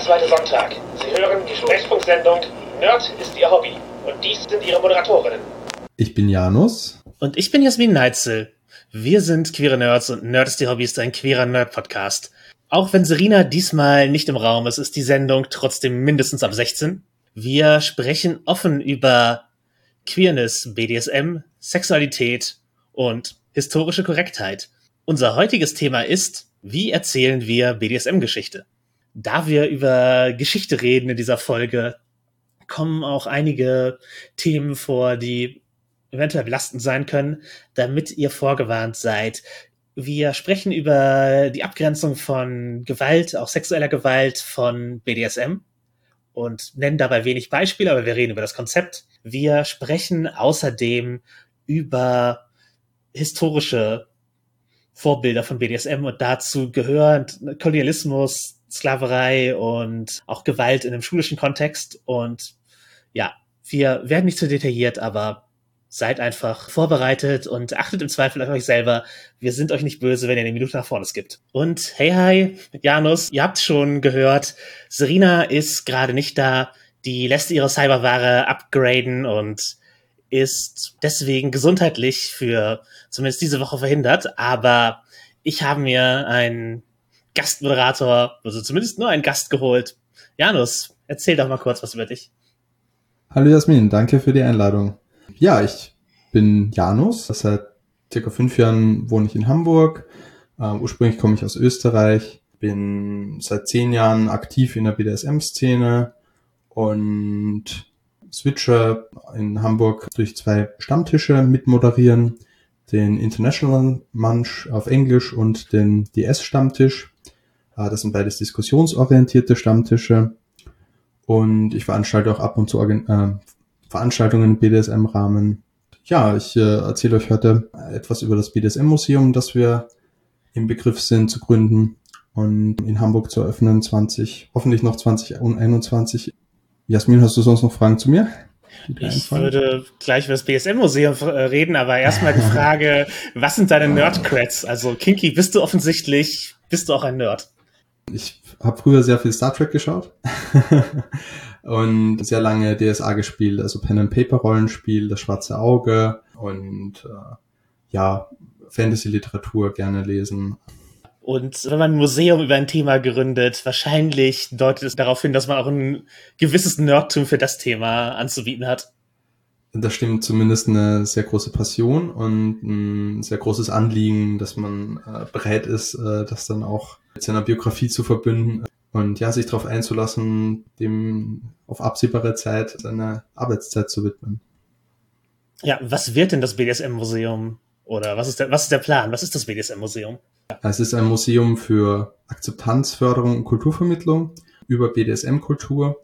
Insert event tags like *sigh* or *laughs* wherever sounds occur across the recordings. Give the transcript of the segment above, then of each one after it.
zweite Sonntag. Sie hören die Sprechfunksendung Nerd ist Ihr Hobby. Und dies sind Ihre Moderatorinnen. Ich bin Janus. Und ich bin Jasmin Neitzel. Wir sind queere Nerds und Nerd ist Ihr Hobby ist ein queerer Nerd-Podcast. Auch wenn Serena diesmal nicht im Raum ist, ist die Sendung trotzdem mindestens ab 16. Wir sprechen offen über Queerness, BDSM, Sexualität und historische Korrektheit. Unser heutiges Thema ist, wie erzählen wir BDSM-Geschichte? Da wir über Geschichte reden in dieser Folge, kommen auch einige Themen vor, die eventuell belastend sein können, damit ihr vorgewarnt seid. Wir sprechen über die Abgrenzung von Gewalt, auch sexueller Gewalt von BDSM und nennen dabei wenig Beispiele, aber wir reden über das Konzept. Wir sprechen außerdem über historische Vorbilder von BDSM und dazu gehören Kolonialismus, Sklaverei und auch Gewalt in einem schulischen Kontext. Und ja, wir werden nicht zu detailliert, aber seid einfach vorbereitet und achtet im Zweifel auf euch selber. Wir sind euch nicht böse, wenn ihr eine Minute nach vorne skippt. Und hey, hi, Janus, ihr habt schon gehört, Serena ist gerade nicht da. Die lässt ihre Cyberware upgraden und ist deswegen gesundheitlich für zumindest diese Woche verhindert. Aber ich habe mir einen Gastmoderator, also zumindest nur einen Gast geholt. Janus, erzähl doch mal kurz was über dich. Hallo Jasmin, danke für die Einladung. Ja, ich bin Janus. Seit circa fünf Jahren wohne ich in Hamburg. Uh, ursprünglich komme ich aus Österreich. Bin seit zehn Jahren aktiv in der BDSM-Szene und Switcher in Hamburg durch zwei Stammtische mitmoderieren. Den International Munch auf Englisch und den DS-Stammtisch. Das sind beides diskussionsorientierte Stammtische. Und ich veranstalte auch ab und zu äh, Veranstaltungen im BDSM-Rahmen. Ja, ich äh, erzähle euch heute etwas über das BDSM-Museum, das wir im Begriff sind zu gründen und in Hamburg zu eröffnen, 20, hoffentlich noch 2021. Jasmin, hast du sonst noch Fragen zu mir? Ich würde gleich über das BSM-Museum äh, reden, aber erstmal die *laughs* Frage, was sind deine Nerd-Creds? Also Kinky, bist du offensichtlich, bist du auch ein Nerd? Ich habe früher sehr viel Star Trek geschaut *laughs* und sehr lange DSA gespielt, also Pen and Paper Rollenspiel, das Schwarze Auge und äh, ja Fantasy-Literatur gerne lesen. Und wenn man ein Museum über ein Thema gründet, wahrscheinlich deutet es darauf hin, dass man auch ein gewisses Nerdtum für das Thema anzubieten hat. Das stimmt zumindest eine sehr große Passion und ein sehr großes Anliegen, dass man äh, bereit ist, äh, das dann auch mit seiner Biografie zu verbünden und ja, sich darauf einzulassen, dem auf absehbare Zeit seine Arbeitszeit zu widmen. Ja, was wird denn das BDSM-Museum? Oder was ist, der, was ist der Plan? Was ist das BDSM-Museum? Es ist ein Museum für Akzeptanz, Förderung und Kulturvermittlung über BDSM-Kultur,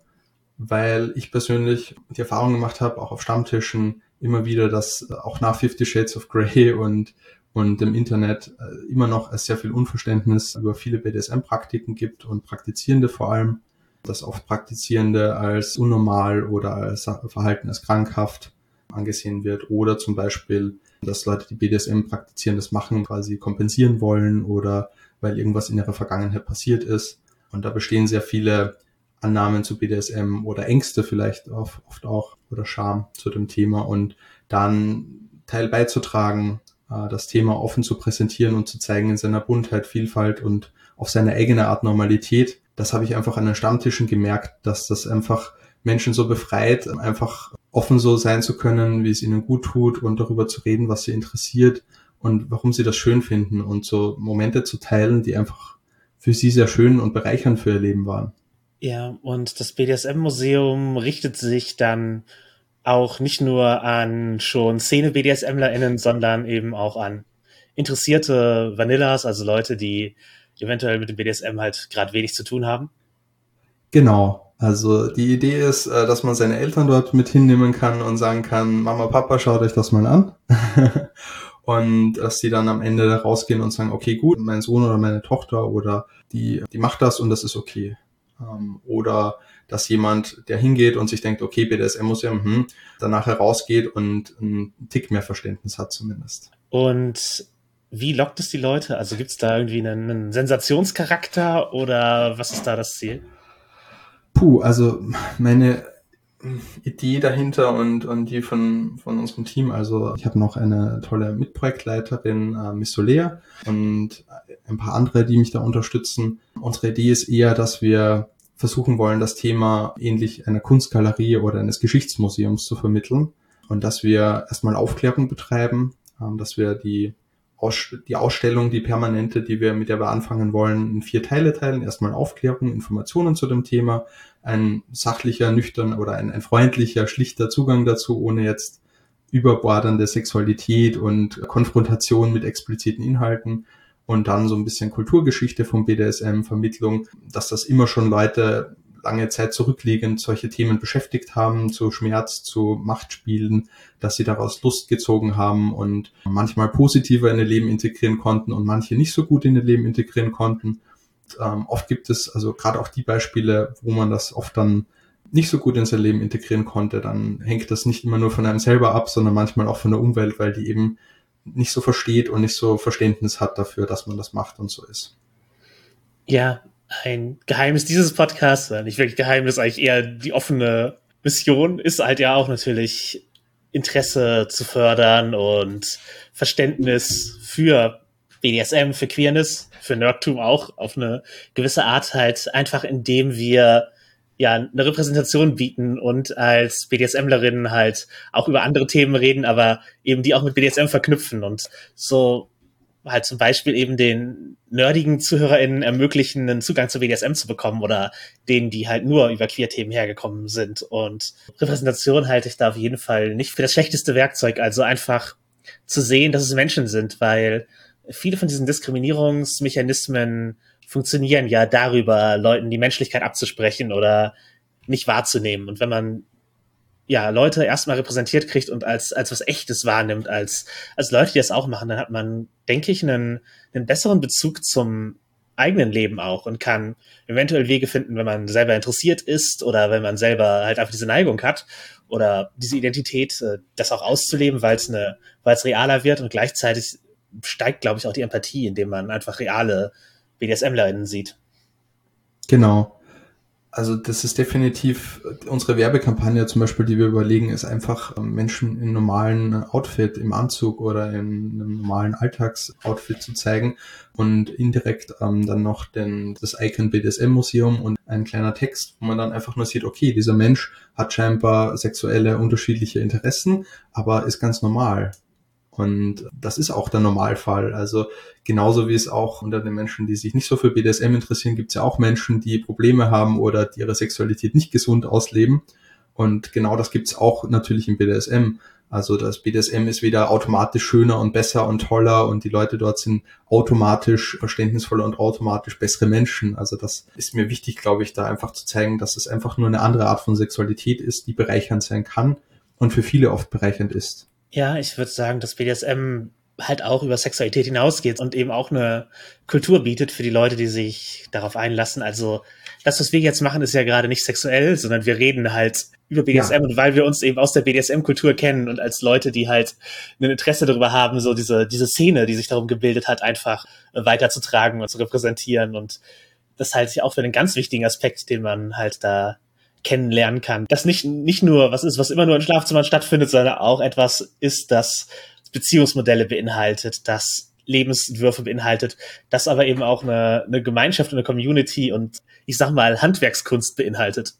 weil ich persönlich die Erfahrung gemacht habe, auch auf Stammtischen immer wieder, dass auch nach Fifty Shades of Grey *laughs* und und im Internet äh, immer noch sehr viel Unverständnis über viele BDSM-Praktiken gibt und Praktizierende vor allem, dass oft Praktizierende als unnormal oder als Verhalten als krankhaft angesehen wird oder zum Beispiel, dass Leute, die BDSM praktizieren, das machen, quasi kompensieren wollen oder weil irgendwas in ihrer Vergangenheit passiert ist. Und da bestehen sehr viele Annahmen zu BDSM oder Ängste vielleicht oft auch oder Scham zu dem Thema und dann Teil beizutragen, äh, das Thema offen zu präsentieren und zu zeigen in seiner Buntheit, Vielfalt und auf seine eigene Art Normalität. Das habe ich einfach an den Stammtischen gemerkt, dass das einfach Menschen so befreit, einfach offen so sein zu können, wie es ihnen gut tut und darüber zu reden, was sie interessiert und warum sie das schön finden und so Momente zu teilen, die einfach für sie sehr schön und bereichernd für ihr Leben waren. Ja, und das BDSM-Museum richtet sich dann auch nicht nur an schon Szene-BDSMlerInnen, sondern eben auch an interessierte Vanillas, also Leute, die eventuell mit dem BDSM halt gerade wenig zu tun haben. Genau. Also die Idee ist, äh, dass man seine Eltern dort mit hinnehmen kann und sagen kann, Mama, Papa, schaut euch das mal an. *laughs* und dass sie dann am Ende rausgehen und sagen, okay, gut, mein Sohn oder meine Tochter oder die, die macht das und das ist okay. Ähm, oder dass jemand, der hingeht und sich denkt, okay, BDSM-Museum, hm, danach herausgeht und einen Tick mehr Verständnis hat zumindest. Und wie lockt es die Leute? Also gibt es da irgendwie einen, einen, Sensationscharakter oder was ist da das Ziel? Puh, also meine Idee dahinter und, und die von, von unserem Team. Also ich habe noch eine tolle Mitprojektleiterin, äh, Miss Soler, und ein paar andere, die mich da unterstützen. Unsere Idee ist eher, dass wir versuchen wollen, das Thema ähnlich einer Kunstgalerie oder eines Geschichtsmuseums zu vermitteln und dass wir erstmal Aufklärung betreiben, ähm, dass wir die aus, die Ausstellung, die permanente, die wir, mit der wir anfangen wollen, in vier Teile teilen. Erstmal Aufklärung, Informationen zu dem Thema, ein sachlicher, nüchtern oder ein, ein freundlicher, schlichter Zugang dazu, ohne jetzt überbordende Sexualität und Konfrontation mit expliziten Inhalten und dann so ein bisschen Kulturgeschichte vom BDSM, Vermittlung, dass das immer schon Leute lange Zeit zurückliegend solche Themen beschäftigt haben, zu Schmerz, zu Machtspielen, dass sie daraus Lust gezogen haben und manchmal positiver in ihr Leben integrieren konnten und manche nicht so gut in ihr Leben integrieren konnten. Ähm, oft gibt es also gerade auch die Beispiele, wo man das oft dann nicht so gut in sein Leben integrieren konnte, dann hängt das nicht immer nur von einem selber ab, sondern manchmal auch von der Umwelt, weil die eben nicht so versteht und nicht so Verständnis hat dafür, dass man das macht und so ist. Ja, ein Geheimnis dieses Podcasts, nicht wirklich Geheimnis, eigentlich eher die offene Mission, ist halt ja auch natürlich Interesse zu fördern und Verständnis für BDSM, für Queerness, für Nerdtum auch auf eine gewisse Art halt einfach, indem wir ja eine Repräsentation bieten und als BDSMlerinnen halt auch über andere Themen reden, aber eben die auch mit BDSM verknüpfen und so halt zum Beispiel eben den nerdigen ZuhörerInnen ermöglichen, einen Zugang zu BDSM zu bekommen oder denen, die halt nur über Queer-Themen hergekommen sind. Und Repräsentation halte ich da auf jeden Fall nicht für das schlechteste Werkzeug. Also einfach zu sehen, dass es Menschen sind, weil viele von diesen Diskriminierungsmechanismen funktionieren ja darüber, Leuten die Menschlichkeit abzusprechen oder nicht wahrzunehmen. Und wenn man ja, Leute erstmal repräsentiert kriegt und als, als was Echtes wahrnimmt, als, als Leute, die das auch machen, dann hat man, denke ich, einen, einen besseren Bezug zum eigenen Leben auch und kann eventuell Wege finden, wenn man selber interessiert ist oder wenn man selber halt einfach diese Neigung hat oder diese Identität, äh, das auch auszuleben, weil es eine, weil es realer wird und gleichzeitig steigt, glaube ich, auch die Empathie, indem man einfach reale BDSMlerinnen sieht. Genau. Also das ist definitiv unsere Werbekampagne zum Beispiel, die wir überlegen, ist einfach ähm, Menschen in normalen Outfit, im Anzug oder in einem normalen Alltagsoutfit zu zeigen und indirekt ähm, dann noch den, das Icon BDSM Museum und ein kleiner Text, wo man dann einfach nur sieht, okay, dieser Mensch hat scheinbar sexuelle unterschiedliche Interessen, aber ist ganz normal. Und das ist auch der Normalfall. Also genauso wie es auch unter den Menschen, die sich nicht so für BDSM interessieren, gibt es ja auch Menschen, die Probleme haben oder die ihre Sexualität nicht gesund ausleben. Und genau das gibt es auch natürlich im BDSM. Also das BDSM ist weder automatisch schöner und besser und toller und die Leute dort sind automatisch verständnisvoller und automatisch bessere Menschen. Also das ist mir wichtig, glaube ich, da einfach zu zeigen, dass es einfach nur eine andere Art von Sexualität ist, die bereichernd sein kann und für viele oft bereichernd ist. Ja, ich würde sagen, dass BDSM halt auch über Sexualität hinausgeht und eben auch eine Kultur bietet für die Leute, die sich darauf einlassen. Also das, was wir jetzt machen, ist ja gerade nicht sexuell, sondern wir reden halt über BDSM ja. und weil wir uns eben aus der BDSM-Kultur kennen und als Leute, die halt ein Interesse darüber haben, so diese, diese Szene, die sich darum gebildet hat, einfach weiterzutragen und zu repräsentieren und das halte ich auch für einen ganz wichtigen Aspekt, den man halt da kennenlernen kann. Das nicht, nicht nur was ist, was immer nur in Schlafzimmern stattfindet, sondern auch etwas ist, das Beziehungsmodelle beinhaltet, das Lebensentwürfe beinhaltet, das aber eben auch eine, eine Gemeinschaft und eine Community und ich sag mal Handwerkskunst beinhaltet.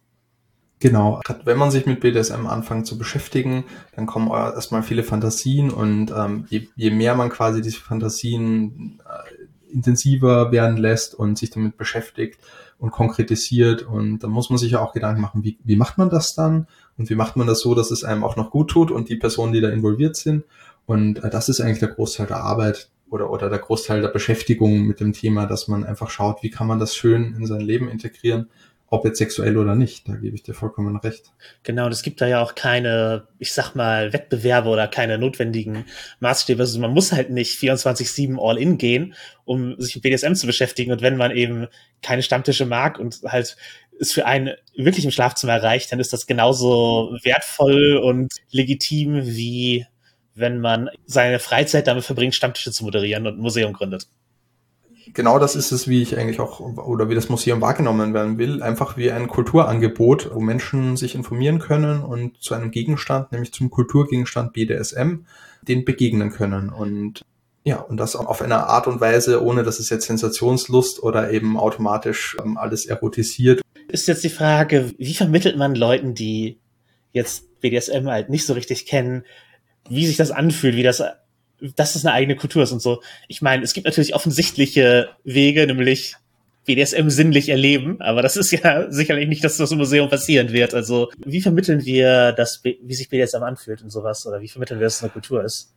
Genau, wenn man sich mit BDSM anfängt zu beschäftigen, dann kommen erstmal viele Fantasien und ähm, je, je mehr man quasi diese Fantasien äh, intensiver werden lässt und sich damit beschäftigt, und konkretisiert. Und da muss man sich ja auch Gedanken machen, wie, wie macht man das dann? Und wie macht man das so, dass es einem auch noch gut tut und die Personen, die da involviert sind. Und äh, das ist eigentlich der Großteil der Arbeit oder, oder der Großteil der Beschäftigung mit dem Thema, dass man einfach schaut, wie kann man das schön in sein Leben integrieren ob jetzt sexuell oder nicht, da gebe ich dir vollkommen recht. Genau, und es gibt da ja auch keine, ich sag mal, Wettbewerbe oder keine notwendigen Maßstäbe. Also man muss halt nicht 24-7 all in gehen, um sich mit BDSM zu beschäftigen. Und wenn man eben keine Stammtische mag und halt es für einen wirklich im Schlafzimmer erreicht, dann ist das genauso wertvoll und legitim, wie wenn man seine Freizeit damit verbringt, Stammtische zu moderieren und ein Museum gründet. Genau das ist es, wie ich eigentlich auch oder wie das Museum wahrgenommen werden will. Einfach wie ein Kulturangebot, wo Menschen sich informieren können und zu einem Gegenstand, nämlich zum Kulturgegenstand BDSM, den begegnen können. Und ja, und das auf eine Art und Weise, ohne dass es jetzt Sensationslust oder eben automatisch ähm, alles erotisiert. Ist jetzt die Frage, wie vermittelt man Leuten, die jetzt BDSM halt nicht so richtig kennen, wie sich das anfühlt, wie das dass es eine eigene Kultur ist und so. Ich meine, es gibt natürlich offensichtliche Wege, nämlich BDSM sinnlich erleben, aber das ist ja sicherlich nicht, dass das im Museum passieren wird. Also, wie vermitteln wir das, wie sich BDSM anfühlt und sowas, oder wie vermitteln wir, dass es eine Kultur ist?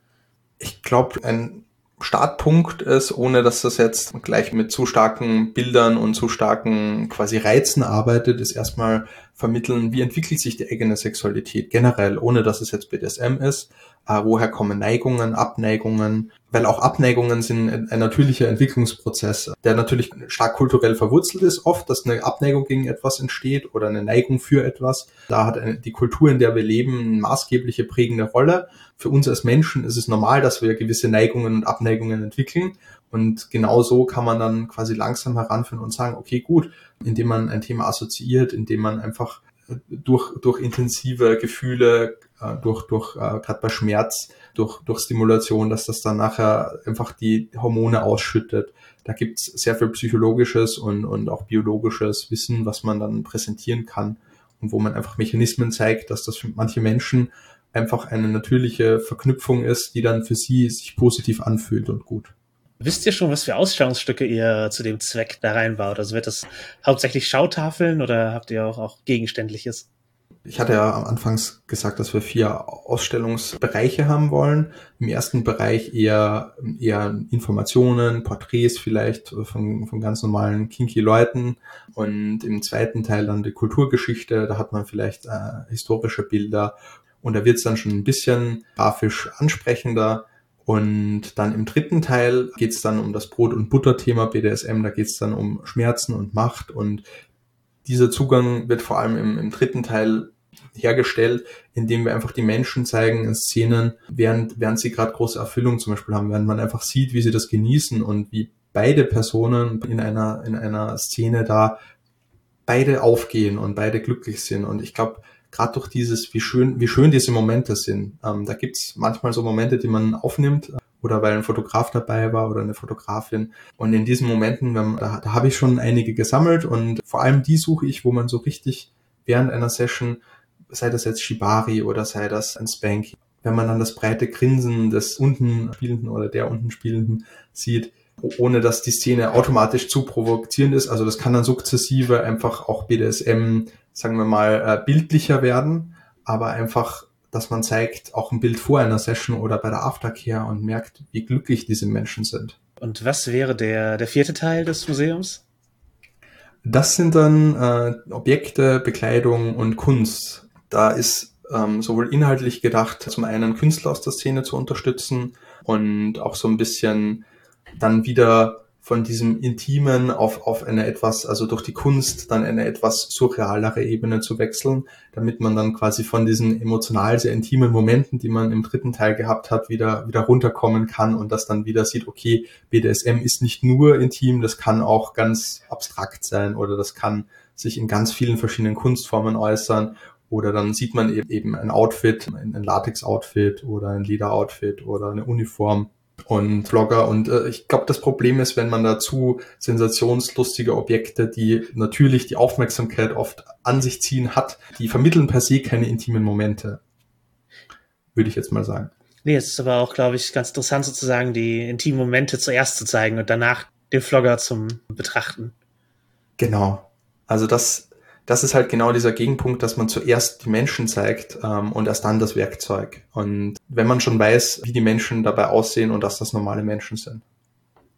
Ich glaube, ein Startpunkt ist, ohne dass das jetzt gleich mit zu starken Bildern und zu starken quasi Reizen arbeitet, ist erstmal vermitteln, wie entwickelt sich die eigene Sexualität generell, ohne dass es jetzt BDSM ist, äh, woher kommen Neigungen, Abneigungen, weil auch Abneigungen sind ein, natürlicher Entwicklungsprozess, der natürlich stark kulturell verwurzelt ist, oft, dass eine Abneigung gegen etwas entsteht oder eine Neigung für etwas. Da hat eine, die Kultur, in der wir leben, eine maßgebliche prägende Rolle. Für uns als Menschen ist es normal, dass wir gewisse Neigungen und Abneigungen entwickeln. Und genau so kann man dann quasi langsam heranführen und sagen, okay, gut, indem man ein Thema assoziiert, indem man einfach durch, durch intensive Gefühle, äh, durch, durch äh, gerade bei Schmerz, durch, durch Stimulation, dass das dann nachher einfach die Hormone ausschüttet. Da gibt's sehr viel psychologisches und, und auch biologisches Wissen, was man dann präsentieren kann und wo man einfach Mechanismen zeigt, dass das für manche Menschen einfach eine natürliche Verknüpfung ist, die dann für sie sich positiv anfühlt und gut. Wisst ihr schon, was für Ausstellungsstücke ihr zu dem Zweck da reinbaut? Also wird das hauptsächlich Schautafeln oder habt ihr auch, auch Gegenständliches? Ich hatte ja am Anfangs gesagt, dass wir vier Ausstellungsbereiche haben wollen. Im ersten Bereich eher, eher Informationen, Porträts vielleicht von, von ganz normalen kinky Leuten. Und im zweiten Teil dann die Kulturgeschichte. Da hat man vielleicht äh, historische Bilder. Und da wird es dann schon ein bisschen grafisch ansprechender. Und dann im dritten Teil geht es dann um das Brot- und Butter-Thema BDSM, da geht es dann um Schmerzen und Macht. Und dieser Zugang wird vor allem im, im dritten Teil hergestellt, indem wir einfach die Menschen zeigen in Szenen, während, während sie gerade große Erfüllung zum Beispiel haben, während man einfach sieht, wie sie das genießen und wie beide Personen in einer, in einer Szene da beide aufgehen und beide glücklich sind. Und ich glaube, gerade durch dieses, wie schön, wie schön diese Momente sind. Ähm, da gibt's manchmal so Momente, die man aufnimmt oder weil ein Fotograf dabei war oder eine Fotografin. Und in diesen Momenten, wenn, da, da habe ich schon einige gesammelt und vor allem die suche ich, wo man so richtig während einer Session, sei das jetzt Shibari oder sei das ein Spanky, wenn man dann das breite Grinsen des unten Spielenden oder der unten Spielenden sieht, ohne dass die Szene automatisch zu provozierend ist. Also das kann dann sukzessive einfach auch BDSM sagen wir mal, äh, bildlicher werden, aber einfach, dass man zeigt, auch ein Bild vor einer Session oder bei der Aftercare und merkt, wie glücklich diese Menschen sind. Und was wäre der, der vierte Teil des Museums? Das sind dann äh, Objekte, Bekleidung und Kunst. Da ist ähm, sowohl inhaltlich gedacht, zum einen Künstler aus der Szene zu unterstützen und auch so ein bisschen dann wieder von diesem Intimen auf, auf eine etwas, also durch die Kunst dann eine etwas surrealere Ebene zu wechseln, damit man dann quasi von diesen emotional sehr intimen Momenten, die man im dritten Teil gehabt hat, wieder, wieder runterkommen kann und das dann wieder sieht, okay, BDSM ist nicht nur intim, das kann auch ganz abstrakt sein oder das kann sich in ganz vielen verschiedenen Kunstformen äußern oder dann sieht man eben ein Outfit, ein Latex-Outfit oder ein Leder-Outfit oder eine Uniform und Vlogger. Und äh, ich glaube, das Problem ist, wenn man dazu sensationslustige Objekte, die natürlich die Aufmerksamkeit oft an sich ziehen hat, die vermitteln per se keine intimen Momente. Würde ich jetzt mal sagen. Nee, es ist aber auch, glaube ich, ganz interessant sozusagen, die intimen Momente zuerst zu zeigen und danach den Vlogger zum Betrachten. Genau. Also das das ist halt genau dieser Gegenpunkt, dass man zuerst die Menschen zeigt ähm, und erst dann das Werkzeug. Und wenn man schon weiß, wie die Menschen dabei aussehen und dass das normale Menschen sind.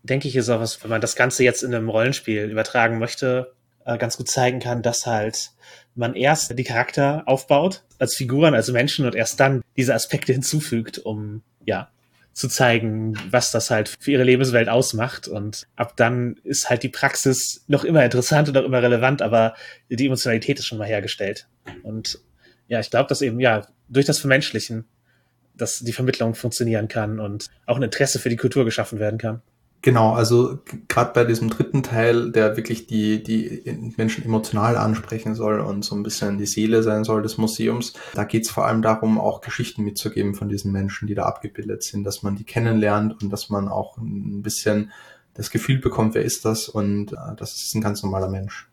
Denke ich, ist auch was, wenn man das Ganze jetzt in einem Rollenspiel übertragen möchte, äh, ganz gut zeigen kann, dass halt man erst die Charakter aufbaut als Figuren, als Menschen und erst dann diese Aspekte hinzufügt, um ja zu zeigen, was das halt für ihre Lebenswelt ausmacht. Und ab dann ist halt die Praxis noch immer interessant und noch immer relevant, aber die Emotionalität ist schon mal hergestellt. Und ja, ich glaube, dass eben, ja, durch das Vermenschlichen, dass die Vermittlung funktionieren kann und auch ein Interesse für die Kultur geschaffen werden kann. Genau, also gerade bei diesem dritten Teil, der wirklich die, die Menschen emotional ansprechen soll und so ein bisschen die Seele sein soll des Museums, da geht es vor allem darum, auch Geschichten mitzugeben von diesen Menschen, die da abgebildet sind, dass man die kennenlernt und dass man auch ein bisschen das Gefühl bekommt, wer ist das und äh, das ist ein ganz normaler Mensch.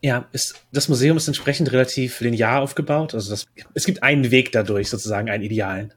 Ja, ist, das Museum ist entsprechend relativ linear aufgebaut. Also das, es gibt einen Weg dadurch, sozusagen einen idealen.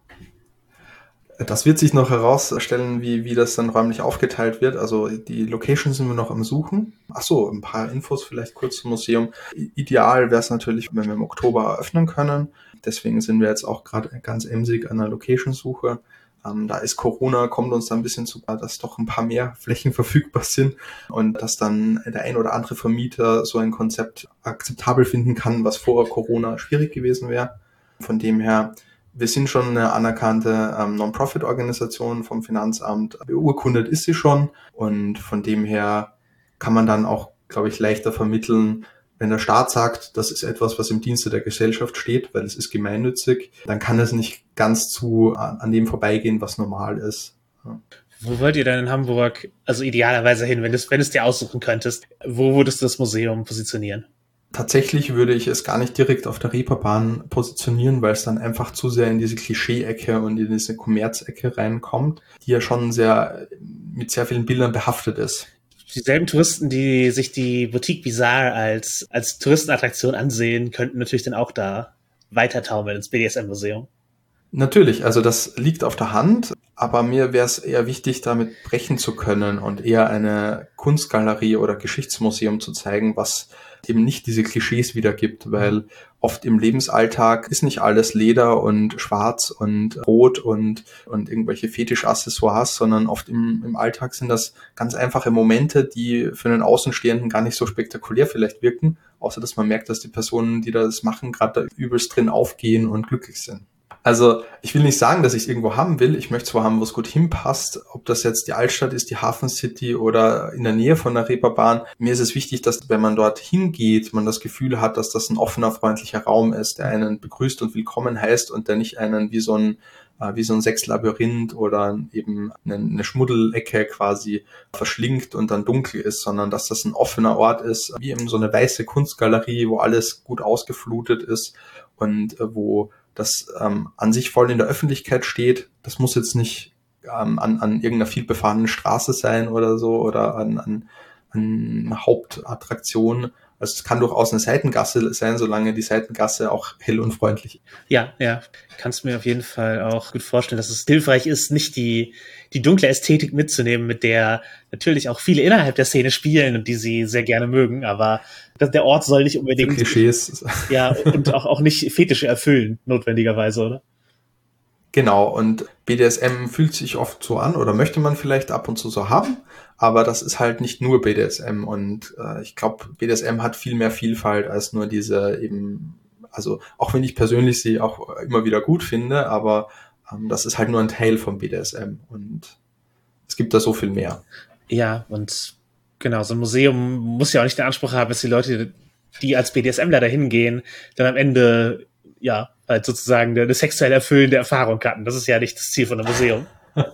Das wird sich noch herausstellen, wie, wie das dann räumlich aufgeteilt wird. Also die Location sind wir noch am Suchen. Ach so, ein paar Infos vielleicht kurz zum Museum. Ideal wäre es natürlich, wenn wir im Oktober eröffnen können. Deswegen sind wir jetzt auch gerade ganz emsig an der Location-Suche. Ähm, da ist Corona, kommt uns da ein bisschen zu, dass doch ein paar mehr Flächen *laughs* verfügbar sind und dass dann der ein oder andere Vermieter so ein Konzept akzeptabel finden kann, was vor Corona schwierig gewesen wäre. Von dem her wir sind schon eine anerkannte ähm, Non-Profit-Organisation vom Finanzamt. Beurkundet ist sie schon und von dem her kann man dann auch, glaube ich, leichter vermitteln, wenn der Staat sagt, das ist etwas, was im Dienste der Gesellschaft steht, weil es ist gemeinnützig, dann kann es nicht ganz zu an, dem vorbeigehen, was normal ist. Wo wollt ihr denn in Hamburg, also idealerweise hin, wenn, du, wenn es dir aussuchen könntest, wo würdest du das Museum positionieren? Tatsächlich würde ich es gar nicht direkt auf der Reeperbahn positionieren, weil es dann einfach zu sehr in diese Klischee-Ecke und in diese Kommerzecke reinkommt, die ja schon sehr mit sehr vielen Bildern behaftet ist. Dieselben Touristen, die sich die Boutique Bizarre als, als Touristenattraktion ansehen, könnten natürlich dann auch da weiter taumeln ins BDSM-Museum. Natürlich, also das liegt auf der Hand, aber mir wäre es eher wichtig, damit brechen zu können und eher eine Kunstgalerie oder Geschichtsmuseum zu zeigen, was eben nicht diese Klischees wiedergibt, weil oft im Lebensalltag ist nicht alles Leder und Schwarz und Rot und, und irgendwelche Fetischaccessoires, sondern oft im, im Alltag sind das ganz einfache Momente, die für einen Außenstehenden gar nicht so spektakulär vielleicht wirken, außer dass man merkt, dass die Personen, die das machen, gerade da übelst drin aufgehen und glücklich sind. Also ich will nicht sagen, dass ich es irgendwo haben will. Ich möchte zwar haben, wo es gut hinpasst, ob das jetzt die Altstadt ist, die Hafen City oder in der Nähe von der Reeperbahn. Mir ist es wichtig, dass wenn man dort hingeht, man das Gefühl hat, dass das ein offener, freundlicher Raum ist, der einen begrüßt und willkommen heißt und der nicht einen wie so ein äh, wie so ein Sechslabyrinth oder eben eine, eine Schmuddelecke quasi verschlingt und dann dunkel ist, sondern dass das ein offener Ort ist, wie eben so eine weiße Kunstgalerie, wo alles gut ausgeflutet ist und äh, wo das ähm, an sich voll in der Öffentlichkeit steht. Das muss jetzt nicht ähm, an, an irgendeiner viel befahrenen Straße sein oder so oder an, an, an Hauptattraktion, also es kann durchaus eine Seitengasse sein, solange die Seitengasse auch hell und freundlich ist. Ja, ja. Kannst mir auf jeden Fall auch gut vorstellen, dass es hilfreich ist, nicht die, die dunkle Ästhetik mitzunehmen, mit der natürlich auch viele innerhalb der Szene spielen und die sie sehr gerne mögen, aber der Ort soll nicht unbedingt. Klischees. *laughs* Ja, und auch, auch nicht Fetische erfüllen, notwendigerweise, oder? Genau, und BDSM fühlt sich oft so an oder möchte man vielleicht ab und zu so haben, aber das ist halt nicht nur BDSM und äh, ich glaube, BDSM hat viel mehr Vielfalt als nur diese eben, also auch wenn ich persönlich sie auch immer wieder gut finde, aber ähm, das ist halt nur ein Teil vom BDSM und es gibt da so viel mehr. Ja, und genau, so ein Museum muss ja auch nicht den Anspruch haben, dass die Leute, die als BDSMler dahin gehen, dann am Ende ja, halt sozusagen eine sexuell erfüllende Erfahrung hatten. Das ist ja nicht das Ziel von einem Museum. *laughs*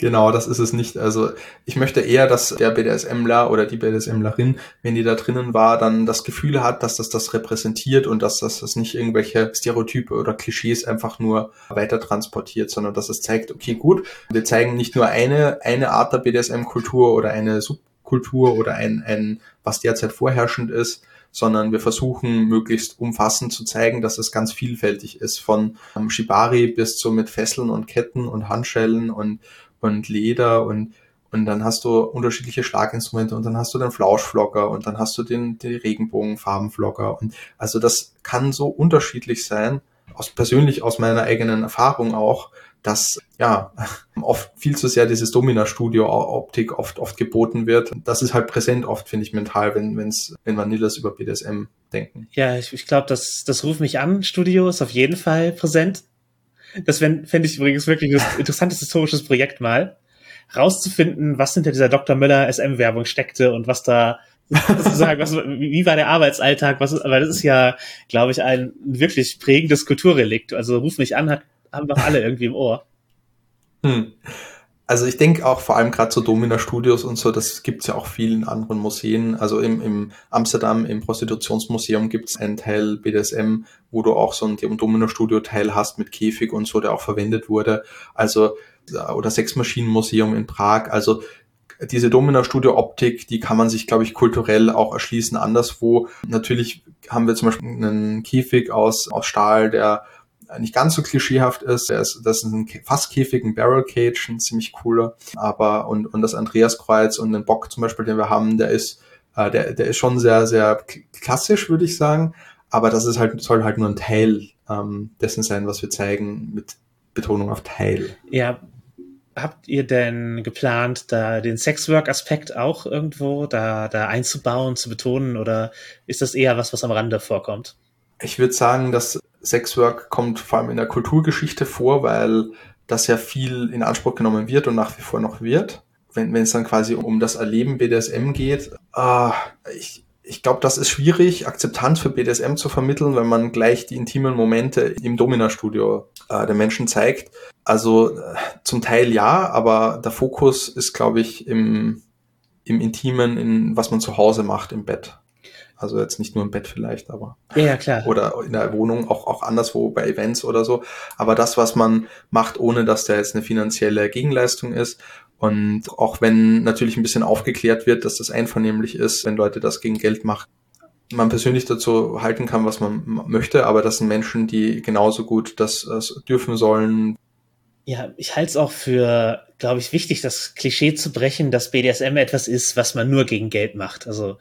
Genau, das ist es nicht. Also ich möchte eher, dass der BDSMler oder die BDSMlerin, wenn die da drinnen war, dann das Gefühl hat, dass das das repräsentiert und dass das, das nicht irgendwelche Stereotype oder Klischees einfach nur weiter transportiert, sondern dass es zeigt, okay, gut, wir zeigen nicht nur eine, eine Art der BDSM-Kultur oder eine Subkultur oder ein, ein, was derzeit vorherrschend ist, sondern wir versuchen möglichst umfassend zu zeigen, dass es ganz vielfältig ist, von ähm, Shibari bis zu mit Fesseln und Ketten und Handschellen und, und Leder und und dann hast du unterschiedliche Schlaginstrumente und dann hast du den Flauschflocker und dann hast du den, den Regenbogenfarbenflocker und also das kann so unterschiedlich sein, aus, persönlich aus meiner eigenen Erfahrung auch, dass ja *laughs* oft viel zu sehr dieses Domina-Studio-Optik oft oft geboten wird. Das ist halt präsent oft, finde ich, mental, wenn wenn's, wenn Vanillas über BDSM denken. Ja, ich, ich glaube, das, das ruft mich an, Studio ist auf jeden Fall präsent. Das fände ich übrigens wirklich ein interessantes historisches Projekt mal, rauszufinden, was hinter dieser Dr. Müller SM-Werbung steckte und was da sozusagen, was, wie war der Arbeitsalltag, was, weil das ist ja, glaube ich, ein wirklich prägendes Kulturrelikt. Also ruf mich an, hat haben doch alle irgendwie im Ohr. Hm. Also ich denke auch vor allem gerade so Domina Studios und so, das gibt's ja auch vielen anderen Museen. Also im, im Amsterdam, im Prostitutionsmuseum gibt's einen Teil BDSM, wo du auch so ein Domina Studio Teil hast mit Käfig und so, der auch verwendet wurde. Also oder Sexmaschinenmuseum in Prag. Also diese Domina Studio Optik, die kann man sich, glaube ich, kulturell auch erschließen anderswo. Natürlich haben wir zum Beispiel einen Käfig aus, aus Stahl, der nicht ganz so klischeehaft ist. Ist das ist ein Fasskäfig, ein Barrel Cage, ein ziemlich cooler. Aber und, und das Andreaskreuz und den Bock zum Beispiel, den wir haben, der ist, äh, der, der ist schon sehr, sehr klassisch, würde ich sagen. Aber das ist halt, soll halt nur ein Teil ähm, dessen sein, was wir zeigen, mit Betonung auf Teil. Ja, habt ihr denn geplant, da den Sexwork-Aspekt auch irgendwo da, da einzubauen, zu betonen, oder ist das eher was, was am Rande vorkommt? Ich würde sagen, dass Sexwork kommt vor allem in der Kulturgeschichte vor, weil das ja viel in Anspruch genommen wird und nach wie vor noch wird. Wenn, es dann quasi um das Erleben BDSM geht, äh, ich, ich glaube, das ist schwierig, Akzeptanz für BDSM zu vermitteln, wenn man gleich die intimen Momente im Domina-Studio äh, der Menschen zeigt. Also äh, zum Teil ja, aber der Fokus ist, glaube ich, im, im Intimen, in was man zu Hause macht im Bett. Also jetzt nicht nur im Bett vielleicht, aber. Ja, ja, klar. Oder in der Wohnung, auch, auch anderswo bei Events oder so. Aber das, was man macht, ohne dass da jetzt eine finanzielle Gegenleistung ist. Und auch wenn natürlich ein bisschen aufgeklärt wird, dass das einvernehmlich ist, wenn Leute das gegen Geld machen, man persönlich dazu halten kann, was man möchte, aber das sind Menschen, die genauso gut das, das dürfen sollen. Ja, ich halte es auch für, glaube ich, wichtig, das Klischee zu brechen, dass BDSM etwas ist, was man nur gegen Geld macht. Also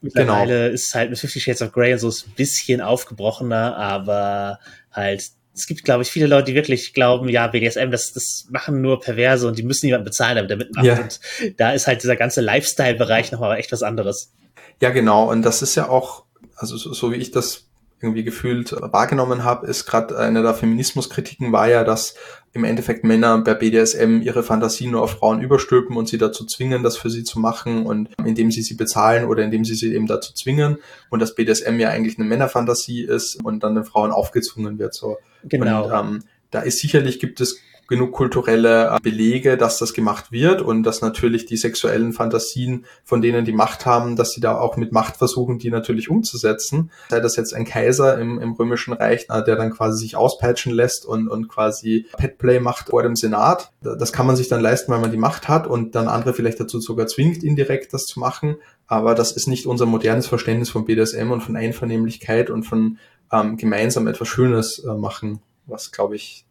Mittlerweile genau. ist halt mit Fifty Shades of Grey so ein bisschen aufgebrochener, aber halt, es gibt, glaube ich, viele Leute, die wirklich glauben, ja, BDSM, das, das machen nur Perverse und die müssen jemanden bezahlen, damit er mitmacht. Ja. Und da ist halt dieser ganze Lifestyle-Bereich nochmal echt was anderes. Ja, genau. Und das ist ja auch, also so, so wie ich das irgendwie gefühlt wahrgenommen habe, ist gerade eine der Feminismuskritiken war ja, dass im Endeffekt Männer bei BDSM ihre Fantasie nur auf Frauen überstülpen und sie dazu zwingen, das für sie zu machen und indem sie sie bezahlen oder indem sie sie eben dazu zwingen und dass BDSM ja eigentlich eine Männerfantasie ist und dann den Frauen aufgezwungen wird so. Genau. Und, ähm, da ist sicherlich gibt es genug kulturelle äh, Belege, dass das gemacht wird und dass natürlich die sexuellen Fantasien von denen die Macht haben, dass sie da auch mit Macht versuchen, die natürlich umzusetzen. Sei das jetzt ein Kaiser im, im Römischen Reich, äh, der dann quasi sich auspatchen lässt und, und quasi Petplay macht vor dem Senat. Das kann man sich dann leisten, weil man die Macht hat und dann andere vielleicht dazu sogar zwingt, indirekt das zu machen. Aber das ist nicht unser modernes Verständnis von BDSM und von Einvernehmlichkeit und von ähm, gemeinsam etwas Schönes äh, machen, was, glaube ich,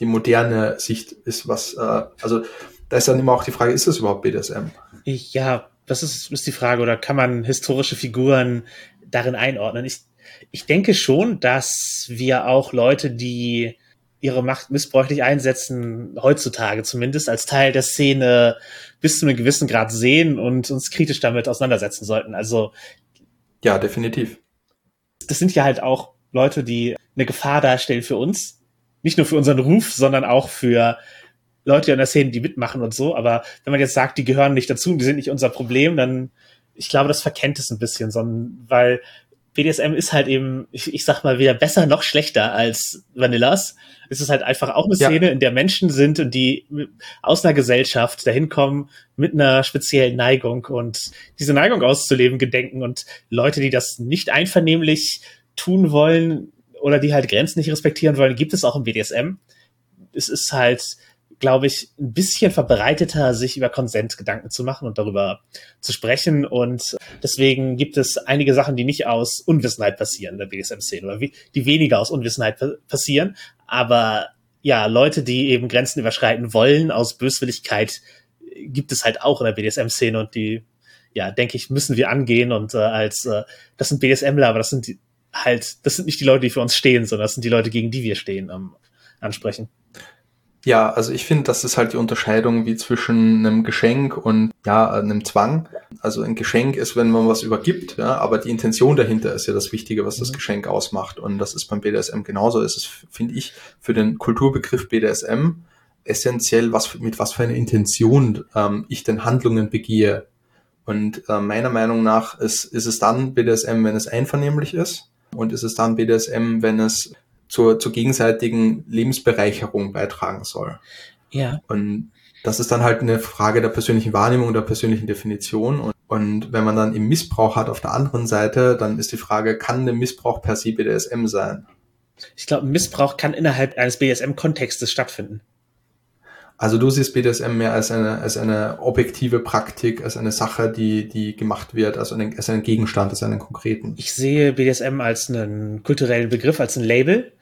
die moderne Sicht ist, was, äh, also da ist dann immer auch die Frage, ist das überhaupt BDSM? Ich, ja, das ist, ist die Frage, oder kann man historische Figuren darin einordnen? Ich, ich denke schon, dass wir auch Leute, die ihre Macht missbräuchlich einsetzen, heutzutage zumindest als Teil der Szene bis zu einem gewissen Grad sehen und uns kritisch damit auseinandersetzen sollten. Also ja, definitiv. Das sind ja halt auch Leute, die eine Gefahr darstellen für uns, nicht nur für unseren Ruf, sondern auch für Leute in der Szene, die mitmachen und so. Aber wenn man jetzt sagt, die gehören nicht dazu, die sind nicht unser Problem, dann, ich glaube, das verkennt es ein bisschen, sondern, weil BDSM ist halt eben, ich, ich sag mal, weder besser noch schlechter als Vanillas. Es ist halt einfach auch eine Szene, ja. in der Menschen sind und die aus einer Gesellschaft dahin kommen mit einer speziellen Neigung und diese Neigung auszuleben gedenken und Leute, die das nicht einvernehmlich tun wollen, oder die halt Grenzen nicht respektieren wollen, gibt es auch im BDSM. Es ist halt, glaube ich, ein bisschen verbreiteter, sich über Konsent Gedanken zu machen und darüber zu sprechen. Und deswegen gibt es einige Sachen, die nicht aus Unwissenheit passieren in der BDSM-Szene oder die weniger aus Unwissenheit passieren. Aber ja, Leute, die eben Grenzen überschreiten wollen aus Böswilligkeit, gibt es halt auch in der BDSM-Szene und die, ja, denke ich, müssen wir angehen und äh, als, äh, das sind BDSMler, aber das sind die, halt, das sind nicht die Leute, die für uns stehen, sondern das sind die Leute, gegen die wir stehen, ähm, ansprechen. Ja, also ich finde, das ist halt die Unterscheidung wie zwischen einem Geschenk und ja, einem Zwang. Also ein Geschenk ist, wenn man was übergibt, ja, aber die Intention dahinter ist ja das Wichtige, was das mhm. Geschenk ausmacht. Und das ist beim BDSM genauso. Es ist, finde ich, für den Kulturbegriff BDSM essentiell, was mit was für einer Intention ähm, ich den Handlungen begehe. Und äh, meiner Meinung nach ist, ist es dann BDSM, wenn es einvernehmlich ist und ist es dann BDSM, wenn es zur, zur gegenseitigen Lebensbereicherung beitragen soll. Ja. Und Das ist dann halt eine Frage der persönlichen Wahrnehmung, der persönlichen Definition. Und, und wenn man dann im Missbrauch hat auf der anderen Seite, dann ist die Frage, kann der Missbrauch per se BDSM sein? Ich glaube, Missbrauch kann innerhalb eines BDSM-Kontextes stattfinden. Also du siehst BDSM mehr als eine, als eine objektive Praktik, als eine Sache, die, die gemacht wird, also einen, als einen Gegenstand, als einen konkreten. Ich sehe BDSM als einen kulturellen Begriff, als ein Label.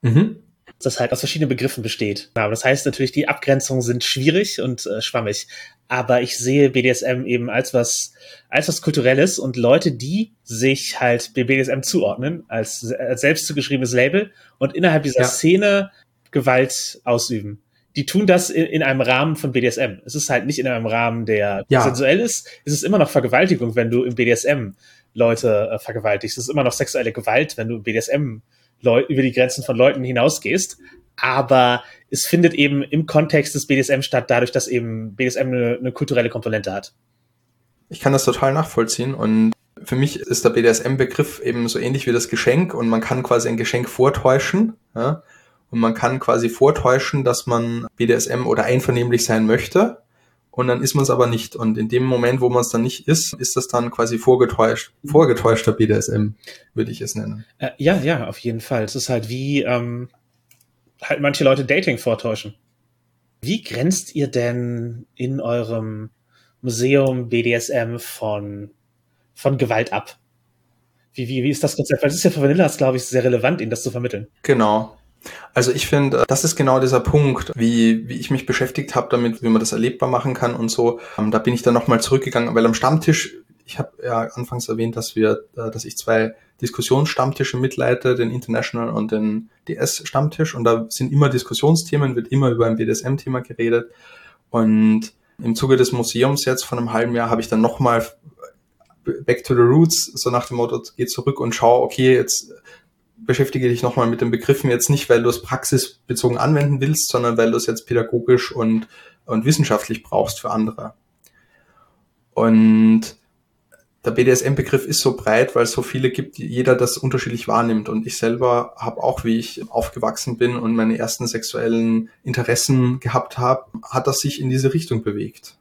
Mhm das halt aus verschiedenen Begriffen besteht. Aber das heißt natürlich, die Abgrenzungen sind schwierig und äh, schwammig. Aber ich sehe BDSM eben als was, als was Kulturelles und Leute, die sich halt BDSM zuordnen, als, als selbst zugeschriebenes Label und innerhalb dieser ja. Szene Gewalt ausüben. Die tun das in, in, einem Rahmen von BDSM. Es ist halt nicht in einem Rahmen, der ja. sensuell ist. Es ist immer noch Vergewaltigung, wenn du im BDSM Leute äh, vergewaltigst. Es ist immer noch sexuelle Gewalt, wenn du im BDSM Leu über die Grenzen von Leuten hinausgehst. Aber es findet eben im Kontext des BDSM statt, dadurch, dass eben BDSM eine, eine kulturelle Komponente hat. Ich kann das total nachvollziehen und für mich ist der BDSM-Begriff eben so ähnlich wie das Geschenk und man kann quasi ein Geschenk vortäuschen. Ja? Und man kann quasi vortäuschen, dass man BDSM oder einvernehmlich sein möchte und dann ist man es aber nicht. Und in dem Moment, wo man es dann nicht ist, ist das dann quasi vorgetäuscht, vorgetäuschter BDSM, würde ich es nennen. Äh, ja, ja, auf jeden Fall. Es ist halt wie ähm, halt manche Leute Dating vortäuschen. Wie grenzt ihr denn in eurem Museum BDSM von, von Gewalt ab? Wie, wie, wie ist das Konzept? Weil das ist ja für Vanillas, glaube ich, sehr relevant, ihnen das zu vermitteln. Genau. Also ich finde, das ist genau dieser Punkt, wie, wie ich mich beschäftigt habe damit, wie man das erlebbar machen kann und so. Ähm, da bin ich dann nochmal zurückgegangen, weil am Stammtisch, ich habe ja anfangs erwähnt, dass wir, äh, dass ich zwei Diskussionsstammtische mitleite, den International und den DS-Stammtisch. Und da sind immer Diskussionsthemen, wird immer über ein BDSM-Thema geredet. Und im Zuge des Museums jetzt von einem halben Jahr habe ich dann nochmal Back to the Roots, so nach dem Motto, geh zurück und schau, okay, jetzt beschäftige dich nochmal mit den Begriffen jetzt nicht, weil du es praxisbezogen anwenden willst, sondern weil du es jetzt pädagogisch und, und wissenschaftlich brauchst für andere. Und der BDSM-Begriff ist so breit, weil es so viele gibt, jeder das unterschiedlich wahrnimmt. Und ich selber habe auch, wie ich aufgewachsen bin und meine ersten sexuellen Interessen gehabt habe, hat das sich in diese Richtung bewegt.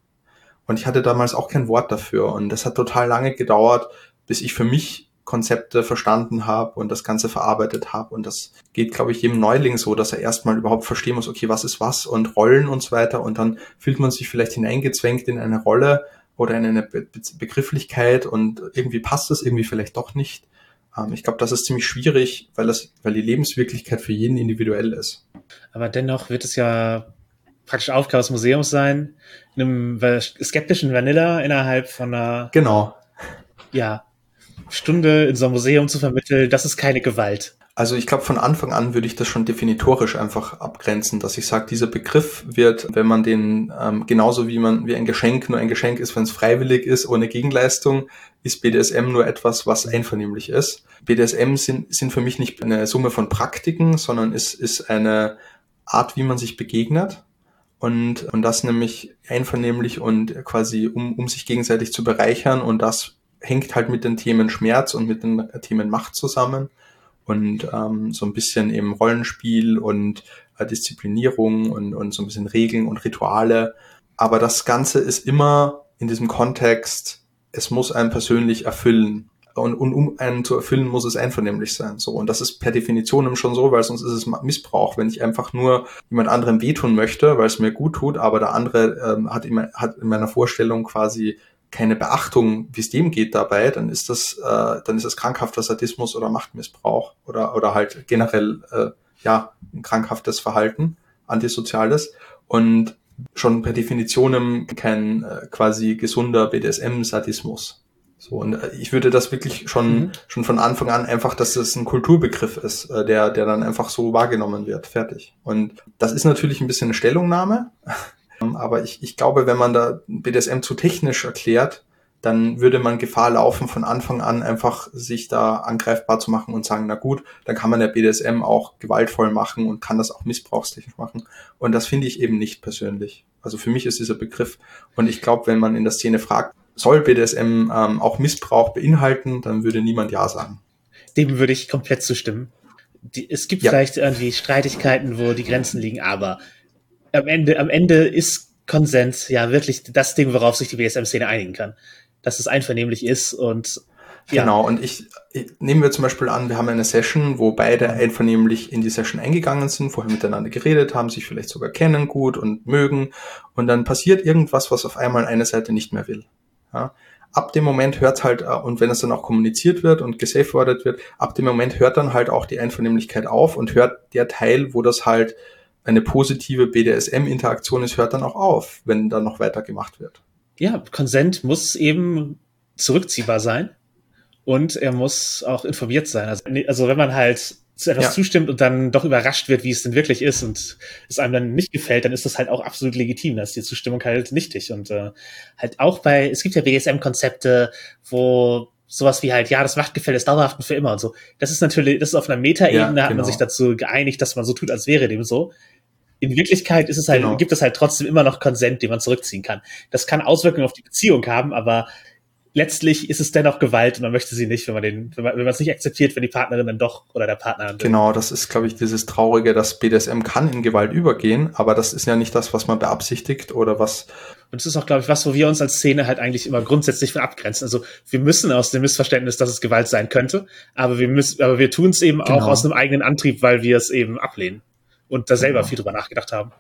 Und ich hatte damals auch kein Wort dafür. Und das hat total lange gedauert, bis ich für mich Konzepte verstanden habe und das Ganze verarbeitet habe. Und das geht, glaube ich, jedem Neuling so, dass er erstmal überhaupt verstehen muss, okay, was ist was und Rollen und so weiter. Und dann fühlt man sich vielleicht hineingezwängt in eine Rolle oder in eine Be Begrifflichkeit und irgendwie passt es irgendwie vielleicht doch nicht. Ähm, ich glaube, das ist ziemlich schwierig, weil das, weil die Lebenswirklichkeit für jeden individuell ist. Aber dennoch wird es ja praktisch Aufgabe des Museums sein, einem skeptischen Vanilla innerhalb von einer genau ja Stunde in so einem Museum zu vermitteln, das ist keine Gewalt. Also ich glaube, von Anfang an würde ich das schon definitorisch einfach abgrenzen, dass ich sage, dieser Begriff wird, wenn man den ähm, genauso wie man wie ein Geschenk nur ein Geschenk ist, wenn es freiwillig ist, ohne Gegenleistung, ist BDSM nur etwas, was einvernehmlich ist. BDSM sind, sind für mich nicht eine Summe von Praktiken, sondern es ist eine Art, wie man sich begegnet. Und, und das nämlich einvernehmlich und quasi, um, um sich gegenseitig zu bereichern und das hängt halt mit den Themen Schmerz und mit den Themen Macht zusammen und ähm, so ein bisschen eben Rollenspiel und äh, Disziplinierung und, und so ein bisschen Regeln und Rituale. Aber das Ganze ist immer in diesem Kontext, es muss einen persönlich erfüllen. Und, und um einen zu erfüllen, muss es einvernehmlich sein. So. Und das ist per Definition schon so, weil sonst ist es Missbrauch. Wenn ich einfach nur jemand anderem wehtun möchte, weil es mir gut tut, aber der andere ähm, hat, in, hat in meiner Vorstellung quasi keine Beachtung, wie es dem geht dabei, dann ist das, äh, dann ist das krankhafter Sadismus oder Machtmissbrauch oder, oder halt generell, äh, ja, ein krankhaftes Verhalten, antisoziales und schon per Definition kein äh, quasi gesunder BDSM-Sadismus. So, und äh, ich würde das wirklich schon, mhm. schon von Anfang an einfach, dass das ein Kulturbegriff ist, äh, der, der dann einfach so wahrgenommen wird. Fertig. Und das ist natürlich ein bisschen eine Stellungnahme. Aber ich, ich glaube, wenn man da BDSM zu technisch erklärt, dann würde man Gefahr laufen, von Anfang an einfach sich da angreifbar zu machen und sagen, na gut, dann kann man der BDSM auch gewaltvoll machen und kann das auch missbrauchstechnisch machen. Und das finde ich eben nicht persönlich. Also für mich ist dieser Begriff, und ich glaube, wenn man in der Szene fragt, soll BDSM ähm, auch Missbrauch beinhalten, dann würde niemand Ja sagen. Dem würde ich komplett zustimmen. Die, es gibt ja. vielleicht irgendwie Streitigkeiten, wo die Grenzen liegen, aber am Ende, am Ende ist Konsens, ja, wirklich das Ding, worauf sich die BSM-Szene einigen kann. Dass es einvernehmlich ist und ja. Genau, und ich, ich nehmen wir zum Beispiel an, wir haben eine Session, wo beide einvernehmlich in die Session eingegangen sind, vorher miteinander geredet haben, sich vielleicht sogar kennen gut und mögen, und dann passiert irgendwas, was auf einmal eine Seite nicht mehr will. Ja? Ab dem Moment hört halt, äh, und wenn es dann auch kommuniziert wird und gesafewordet wird, ab dem Moment hört dann halt auch die Einvernehmlichkeit auf und hört der Teil, wo das halt eine positive BDSM-Interaktion ist, hört dann auch auf, wenn dann noch weiter gemacht wird. Ja, Consent muss eben zurückziehbar sein und er muss auch informiert sein. Also, also wenn man halt zu etwas ja. zustimmt und dann doch überrascht wird, wie es denn wirklich ist und es einem dann nicht gefällt, dann ist das halt auch absolut legitim. Da ist die Zustimmung halt nichtig. Und äh, halt auch bei, es gibt ja BDSM-Konzepte, wo sowas wie halt, ja, das Machtgefälle ist dauerhaft und für immer und so. Das ist natürlich, das ist auf einer Metaebene, ja, genau. hat man sich dazu geeinigt, dass man so tut, als wäre dem so. In Wirklichkeit ist es halt, genau. gibt es halt trotzdem immer noch Konsent, den man zurückziehen kann. Das kann Auswirkungen auf die Beziehung haben, aber letztlich ist es dennoch Gewalt und man möchte sie nicht, wenn man den, wenn man, wenn man es nicht akzeptiert, wenn die Partnerin dann doch oder der Partner. Dann genau, das ist, glaube ich, dieses Traurige, dass BDSM kann in Gewalt übergehen, aber das ist ja nicht das, was man beabsichtigt oder was. Und es ist auch, glaube ich, was, wo wir uns als Szene halt eigentlich immer grundsätzlich von abgrenzen. Also wir müssen aus dem Missverständnis, dass es Gewalt sein könnte, aber wir müssen, aber wir tun es eben genau. auch aus einem eigenen Antrieb, weil wir es eben ablehnen und da selber genau. viel drüber nachgedacht haben.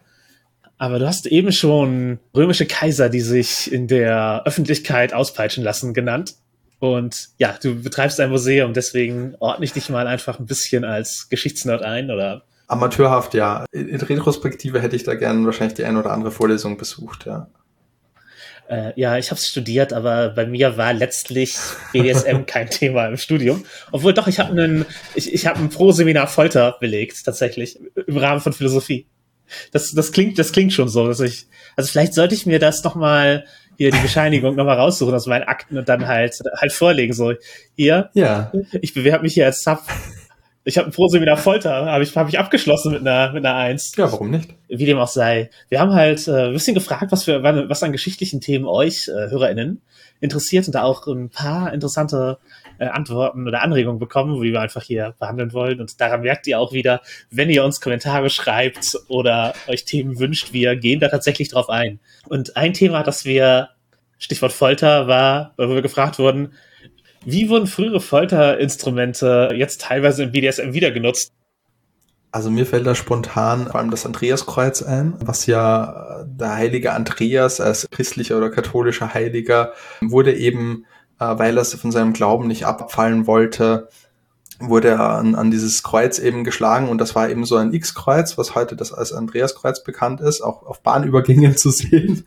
Aber du hast eben schon römische Kaiser, die sich in der Öffentlichkeit auspeitschen lassen, genannt. Und ja, du betreibst ein Museum, deswegen ordne ich dich mal einfach ein bisschen als Geschichtsnerd ein, oder? Amateurhaft, ja. In Retrospektive hätte ich da gerne wahrscheinlich die ein oder andere Vorlesung besucht, ja. Äh, ja, ich habe es studiert, aber bei mir war letztlich BDSM *laughs* kein Thema im Studium. Obwohl doch, ich habe einen, ich, ich habe ein Pro-Seminar Folter belegt, tatsächlich, im Rahmen von Philosophie. Das, das klingt, das klingt schon so, dass ich, also vielleicht sollte ich mir das noch mal hier die Bescheinigung noch mal raussuchen aus meinen Akten und dann halt halt vorlegen so hier. Ja. Ich bewerbe mich hier als Sub. Ich habe ein Pro-Seminar Folter, habe ich, hab ich abgeschlossen mit einer, mit einer Eins. Ja, warum nicht? Wie dem auch sei. Wir haben halt äh, ein bisschen gefragt, was für was an geschichtlichen Themen euch, äh, HörerInnen, interessiert und da auch ein paar interessante äh, Antworten oder Anregungen bekommen, wie wir einfach hier behandeln wollen. Und daran merkt ihr auch wieder, wenn ihr uns Kommentare schreibt oder euch Themen wünscht, wir gehen da tatsächlich drauf ein. Und ein Thema, das wir, Stichwort Folter, war, wo wir gefragt wurden, wie wurden frühere Folterinstrumente jetzt teilweise im BDSM wieder genutzt? Also mir fällt da spontan vor allem das Andreaskreuz ein, was ja der heilige Andreas als christlicher oder katholischer Heiliger wurde eben äh, weil er von seinem Glauben nicht abfallen wollte, wurde er an, an dieses Kreuz eben geschlagen und das war eben so ein X-Kreuz, was heute das als Andreaskreuz bekannt ist, auch auf Bahnübergängen *laughs* zu sehen.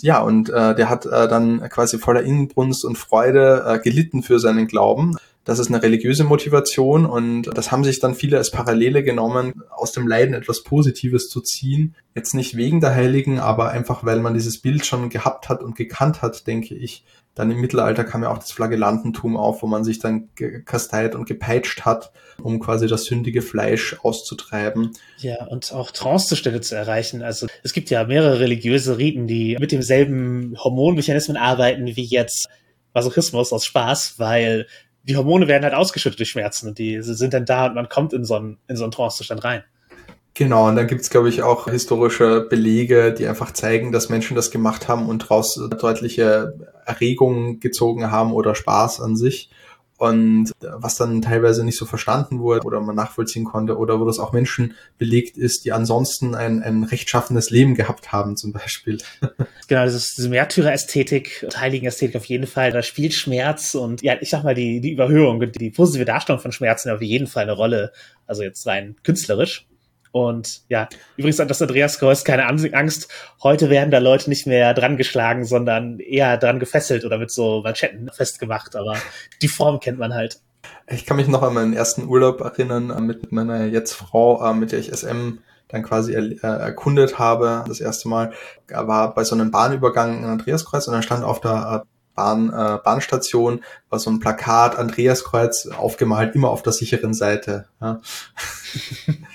ja, und äh, der hat äh, dann quasi voller Inbrunst und Freude äh, gelitten für seinen Glauben. Das ist eine religiöse Motivation und das haben sich dann viele als Parallele genommen, aus dem Leiden etwas Positives zu ziehen. Jetzt nicht wegen der Heiligen, aber einfach weil man dieses Bild schon gehabt hat und gekannt hat, denke ich, dann im Mittelalter kam ja auch das Flagellantentum auf, wo man sich dann gekasteilt und gepeitscht hat, um quasi das sündige Fleisch auszutreiben. Ja, und auch Trancezustände zu erreichen. Also es gibt ja mehrere religiöse Riten, die mit demselben Hormonmechanismen arbeiten wie jetzt Masochismus aus Spaß, weil die Hormone werden halt ausgeschüttet durch Schmerzen und die sind dann da und man kommt in so einen, in so einen Trancezustand rein. Genau, und dann gibt's glaube ich, auch historische Belege, die einfach zeigen, dass Menschen das gemacht haben und daraus deutliche Erregungen gezogen haben oder Spaß an sich. Und was dann teilweise nicht so verstanden wurde oder man nachvollziehen konnte oder wo das auch Menschen belegt ist, die ansonsten ein, ein rechtschaffenes Leben gehabt haben zum Beispiel. *laughs* Genau, das ist diese Märtyrer-Ästhetik und Heiligen-Ästhetik auf jeden Fall. Da spielt Schmerz und ja, ich sag mal, die, die Überhöhung, die positive Darstellung von Schmerzen auf jeden Fall eine Rolle. Also jetzt rein künstlerisch. Und ja, übrigens an das Andreas-Kreuz, keine Angst. Heute werden da Leute nicht mehr dran geschlagen, sondern eher dran gefesselt oder mit so Manschetten festgemacht. Aber die Form kennt man halt. Ich kann mich noch an meinen ersten Urlaub erinnern äh, mit meiner jetzt Frau, äh, mit der ich SM dann quasi er, äh, erkundet habe. Das erste Mal war bei so einem Bahnübergang in Andreaskreuz und dann stand auf der Bahn, äh, Bahnstation war so ein Plakat Andreaskreuz aufgemalt, immer auf der sicheren Seite. Ja. *laughs*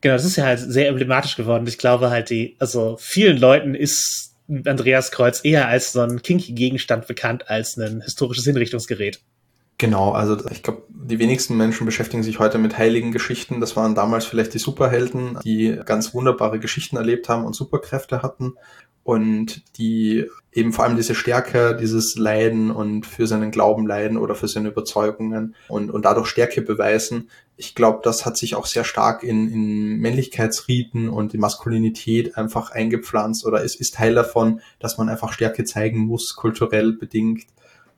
Genau, das ist ja halt sehr emblematisch geworden. Ich glaube halt, die, also vielen Leuten ist Andreas Kreuz eher als so ein kinky Gegenstand bekannt als ein historisches Hinrichtungsgerät. Genau, also ich glaube, die wenigsten Menschen beschäftigen sich heute mit heiligen Geschichten. Das waren damals vielleicht die Superhelden, die ganz wunderbare Geschichten erlebt haben und Superkräfte hatten und die eben vor allem diese Stärke, dieses Leiden und für seinen Glauben leiden oder für seine Überzeugungen und, und dadurch Stärke beweisen. Ich glaube, das hat sich auch sehr stark in, in Männlichkeitsriten und in Maskulinität einfach eingepflanzt oder es ist Teil davon, dass man einfach Stärke zeigen muss, kulturell bedingt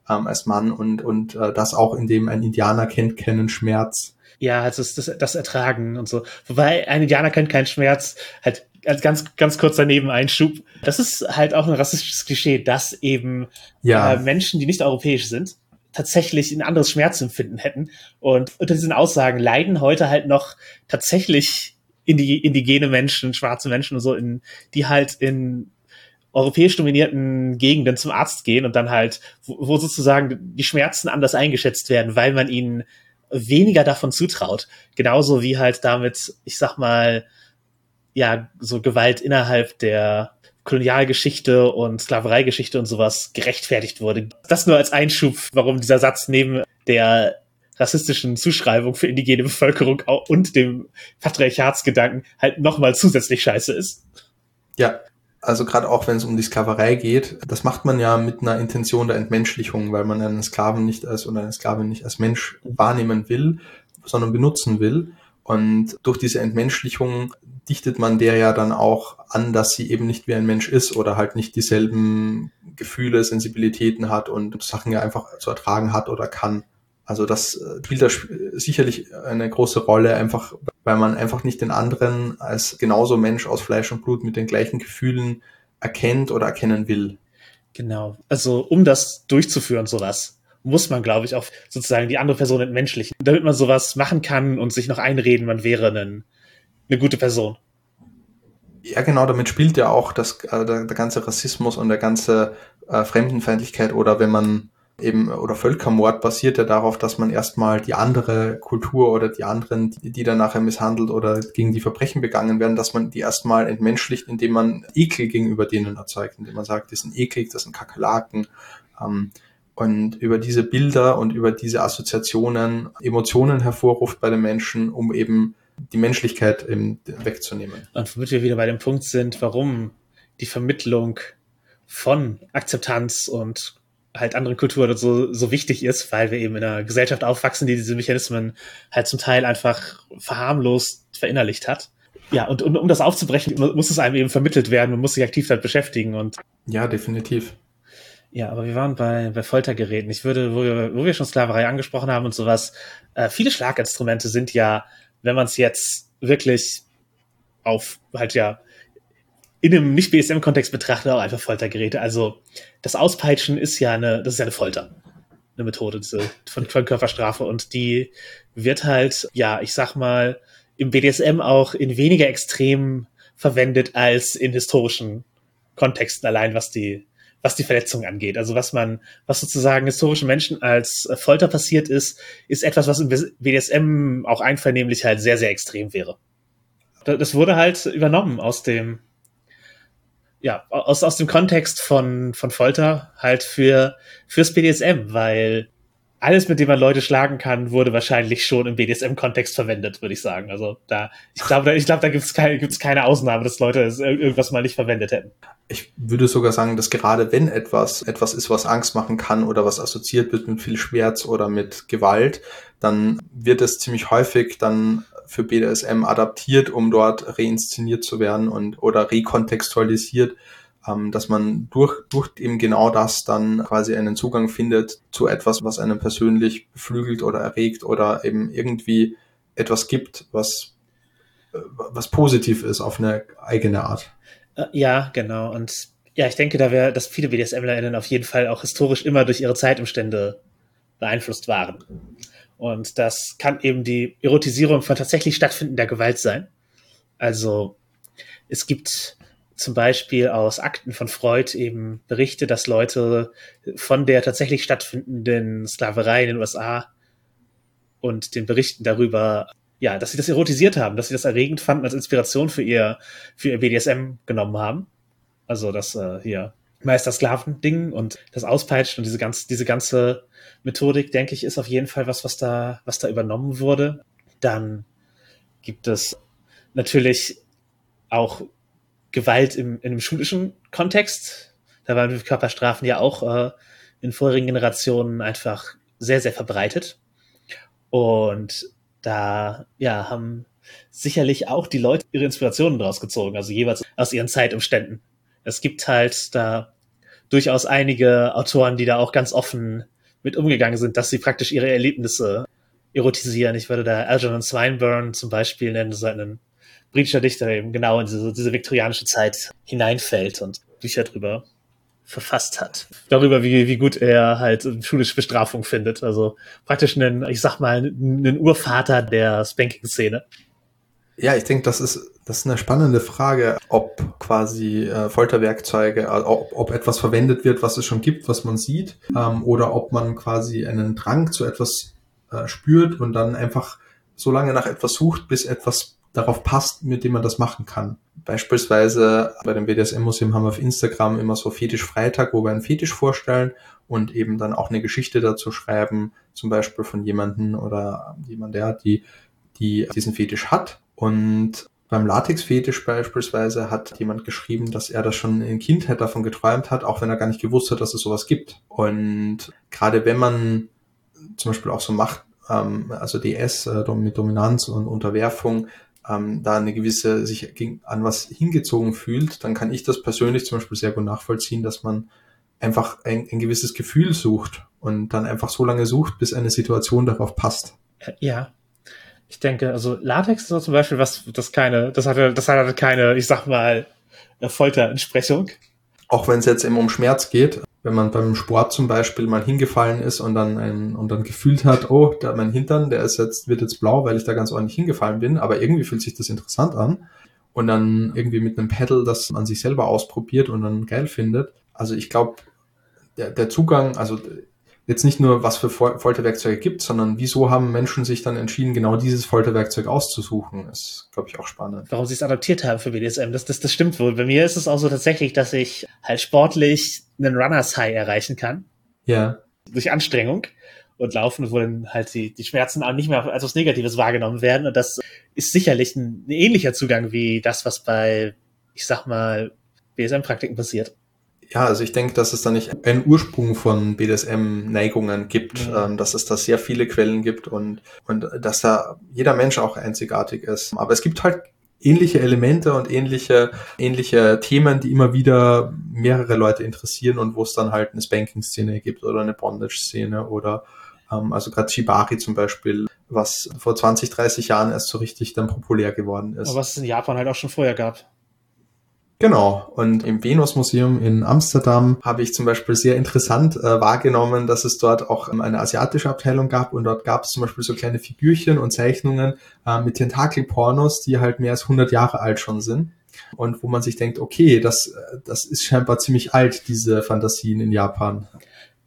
ähm, als Mann und, und äh, das auch, indem ein Indianer kennt keinen Schmerz. Ja, also das, das, das Ertragen und so. Wobei ein Indianer kennt keinen Schmerz, halt als ganz, ganz kurzer Nebeneinschub. Das ist halt auch ein rassistisches Klischee, dass eben ja. äh, Menschen, die nicht europäisch sind, tatsächlich ein anderes Schmerzempfinden hätten. Und unter diesen Aussagen leiden heute halt noch tatsächlich indigene Menschen, schwarze Menschen und so, in, die halt in europäisch dominierten Gegenden zum Arzt gehen und dann halt, wo, wo sozusagen die Schmerzen anders eingeschätzt werden, weil man ihnen weniger davon zutraut. Genauso wie halt damit, ich sag mal, ja, so Gewalt innerhalb der Kolonialgeschichte und Sklavereigeschichte und sowas gerechtfertigt wurde. Das nur als Einschub, warum dieser Satz neben der rassistischen Zuschreibung für indigene Bevölkerung und dem Patriarchatsgedanken halt nochmal zusätzlich scheiße ist. Ja, also gerade auch wenn es um die Sklaverei geht, das macht man ja mit einer Intention der Entmenschlichung, weil man einen Sklaven nicht als oder eine Sklavin nicht als Mensch wahrnehmen will, sondern benutzen will. Und durch diese Entmenschlichung dichtet man der ja dann auch an, dass sie eben nicht wie ein Mensch ist oder halt nicht dieselben Gefühle, Sensibilitäten hat und Sachen ja einfach zu ertragen hat oder kann. Also das äh, spielt da sicherlich eine große Rolle, einfach weil man einfach nicht den anderen als genauso Mensch aus Fleisch und Blut mit den gleichen Gefühlen erkennt oder erkennen will. Genau. Also um das durchzuführen, sowas, muss man, glaube ich, auch sozusagen die andere Person entmenschlichen, damit man sowas machen kann und sich noch einreden, man wäre ein, eine gute Person. Ja, genau, damit spielt ja auch das, äh, der, der ganze Rassismus und der ganze äh, Fremdenfeindlichkeit oder wenn man eben oder Völkermord basiert ja darauf, dass man erstmal die andere Kultur oder die anderen, die, die dann nachher misshandelt oder gegen die Verbrechen begangen werden, dass man die erstmal entmenschlicht, indem man Ekel gegenüber denen erzeugt, indem man sagt, das sind eklig, das sind Kakerlaken. Ähm, und über diese Bilder und über diese Assoziationen Emotionen hervorruft bei den Menschen, um eben die Menschlichkeit eben wegzunehmen. Und womit wir wieder bei dem Punkt sind, warum die Vermittlung von Akzeptanz und halt anderen Kulturen so, so wichtig ist, weil wir eben in einer Gesellschaft aufwachsen, die diese Mechanismen halt zum Teil einfach verharmlost verinnerlicht hat. Ja, und, und um das aufzubrechen, muss es einem eben vermittelt werden, man muss sich aktiv damit beschäftigen und. Ja, definitiv. Ja, aber wir waren bei, bei Foltergeräten. Ich würde, wo wir, wo wir schon Sklaverei angesprochen haben und sowas, äh, viele Schlaginstrumente sind ja, wenn man es jetzt wirklich auf halt ja in einem nicht BSM-Kontext betrachtet, auch einfach Foltergeräte. Also das Auspeitschen ist ja eine, das ist ja eine Folter. Eine Methode von, von Körperstrafe. Und die wird halt, ja, ich sag mal, im BDSM auch in weniger extrem verwendet als in historischen Kontexten allein, was die, was die Verletzung angeht. Also was man, was sozusagen historischen Menschen als Folter passiert ist, ist etwas, was im BDSM auch einvernehmlich halt sehr, sehr extrem wäre. Das wurde halt übernommen aus dem ja, aus, aus dem Kontext von, von Folter halt für, fürs BDSM, weil alles, mit dem man Leute schlagen kann, wurde wahrscheinlich schon im BDSM-Kontext verwendet, würde ich sagen. Also da, ich glaube, ich glaube, da gibt es keine, gibt's keine Ausnahme, dass Leute irgendwas mal nicht verwendet hätten. Ich würde sogar sagen, dass gerade wenn etwas etwas ist, was Angst machen kann oder was assoziiert wird mit viel Schmerz oder mit Gewalt, dann wird es ziemlich häufig dann für BDSM adaptiert, um dort reinszeniert zu werden und oder rekontextualisiert, ähm, dass man durch, durch eben genau das dann quasi einen Zugang findet zu etwas, was einen persönlich beflügelt oder erregt oder eben irgendwie etwas gibt, was, äh, was positiv ist auf eine eigene Art. Äh, ja, genau. Und ja, ich denke, da wäre, dass viele BDSMlerInnen auf jeden Fall auch historisch immer durch ihre Zeitumstände beeinflusst waren. Und das kann eben die Erotisierung von tatsächlich stattfindender Gewalt sein. Also es gibt zum Beispiel aus Akten von Freud eben Berichte, dass Leute von der tatsächlich stattfindenden Sklaverei in den USA und den Berichten darüber, ja, dass sie das erotisiert haben, dass sie das erregend fanden, als Inspiration für ihr, für ihr BDSM genommen haben. Also, dass äh, hier Meister-Sklaven-Ding und das Auspeitschen und diese ganze, diese ganze Methodik, denke ich, ist auf jeden Fall was, was da, was da übernommen wurde. Dann gibt es natürlich auch Gewalt im, in einem schulischen Kontext. Da waren Körperstrafen ja auch äh, in vorherigen Generationen einfach sehr, sehr verbreitet. Und da, ja, haben sicherlich auch die Leute ihre Inspirationen daraus gezogen, also jeweils aus ihren Zeitumständen. Es gibt halt da durchaus einige Autoren, die da auch ganz offen mit umgegangen sind, dass sie praktisch ihre Erlebnisse erotisieren. Ich würde da Algernon Swinburne zum Beispiel nennen, so einen britischer Dichter eben genau in diese, diese viktorianische Zeit hineinfällt und Bücher drüber verfasst hat. Darüber, wie, wie gut er halt schulische Bestrafung findet. Also praktisch einen, ich sag mal, einen Urvater der Spanking-Szene. Ja, ich denke, das ist, das ist eine spannende Frage, ob quasi äh, Folterwerkzeuge, äh, ob, ob etwas verwendet wird, was es schon gibt, was man sieht, ähm, oder ob man quasi einen Drang zu etwas äh, spürt und dann einfach so lange nach etwas sucht, bis etwas darauf passt, mit dem man das machen kann. Beispielsweise bei dem BDSM-Museum haben wir auf Instagram immer so Fetisch Freitag, wo wir einen Fetisch vorstellen und eben dann auch eine Geschichte dazu schreiben, zum Beispiel von jemanden oder jemand, der die, die diesen Fetisch hat und beim Latex-Fetisch beispielsweise hat jemand geschrieben, dass er das schon in Kindheit davon geträumt hat, auch wenn er gar nicht gewusst hat, dass es sowas gibt. Und gerade wenn man zum Beispiel auch so macht, ähm, also DS äh, mit Dominanz und Unterwerfung, ähm, da eine gewisse sich an was hingezogen fühlt, dann kann ich das persönlich zum Beispiel sehr gut nachvollziehen, dass man einfach ein, ein gewisses Gefühl sucht und dann einfach so lange sucht, bis eine Situation darauf passt. Ja, ich denke, also Latex ist zum Beispiel was, das keine, das hatte, das hatte keine, ich sag mal, Folterentsprechung. Auch wenn es jetzt eben um Schmerz geht, wenn man beim Sport zum Beispiel mal hingefallen ist und dann ein, und dann gefühlt hat, oh, da mein Hintern, der ist jetzt, wird jetzt blau, weil ich da ganz ordentlich hingefallen bin, aber irgendwie fühlt sich das interessant an und dann irgendwie mit einem Pedal das an sich selber ausprobiert und dann geil findet. Also ich glaube, der, der Zugang, also jetzt nicht nur, was für Folterwerkzeuge gibt, sondern wieso haben Menschen sich dann entschieden, genau dieses Folterwerkzeug auszusuchen, ist, glaube ich, auch spannend. Warum sie es adaptiert haben für BDSM, das, das, das stimmt wohl. Bei mir ist es auch so tatsächlich, dass ich halt sportlich einen Runners High erreichen kann. Ja. Durch Anstrengung und Laufen, wo dann halt die, die Schmerzen auch nicht mehr als was Negatives wahrgenommen werden. Und das ist sicherlich ein, ein ähnlicher Zugang wie das, was bei, ich sag mal, BSM-Praktiken passiert. Ja, also ich denke, dass es da nicht einen Ursprung von BDSM-Neigungen gibt, mhm. ähm, dass es da sehr viele Quellen gibt und, und dass da jeder Mensch auch einzigartig ist. Aber es gibt halt ähnliche Elemente und ähnliche, ähnliche Themen, die immer wieder mehrere Leute interessieren und wo es dann halt eine Spanking-Szene gibt oder eine Bondage-Szene oder ähm, also gerade Shibari zum Beispiel, was vor 20, 30 Jahren erst so richtig dann populär geworden ist. Aber was es in Japan halt auch schon vorher gab. Genau. Und im Venus-Museum in Amsterdam habe ich zum Beispiel sehr interessant äh, wahrgenommen, dass es dort auch ähm, eine asiatische Abteilung gab und dort gab es zum Beispiel so kleine Figürchen und Zeichnungen äh, mit Tentakelpornos, die halt mehr als 100 Jahre alt schon sind. Und wo man sich denkt, okay, das, äh, das ist scheinbar ziemlich alt, diese Fantasien in Japan.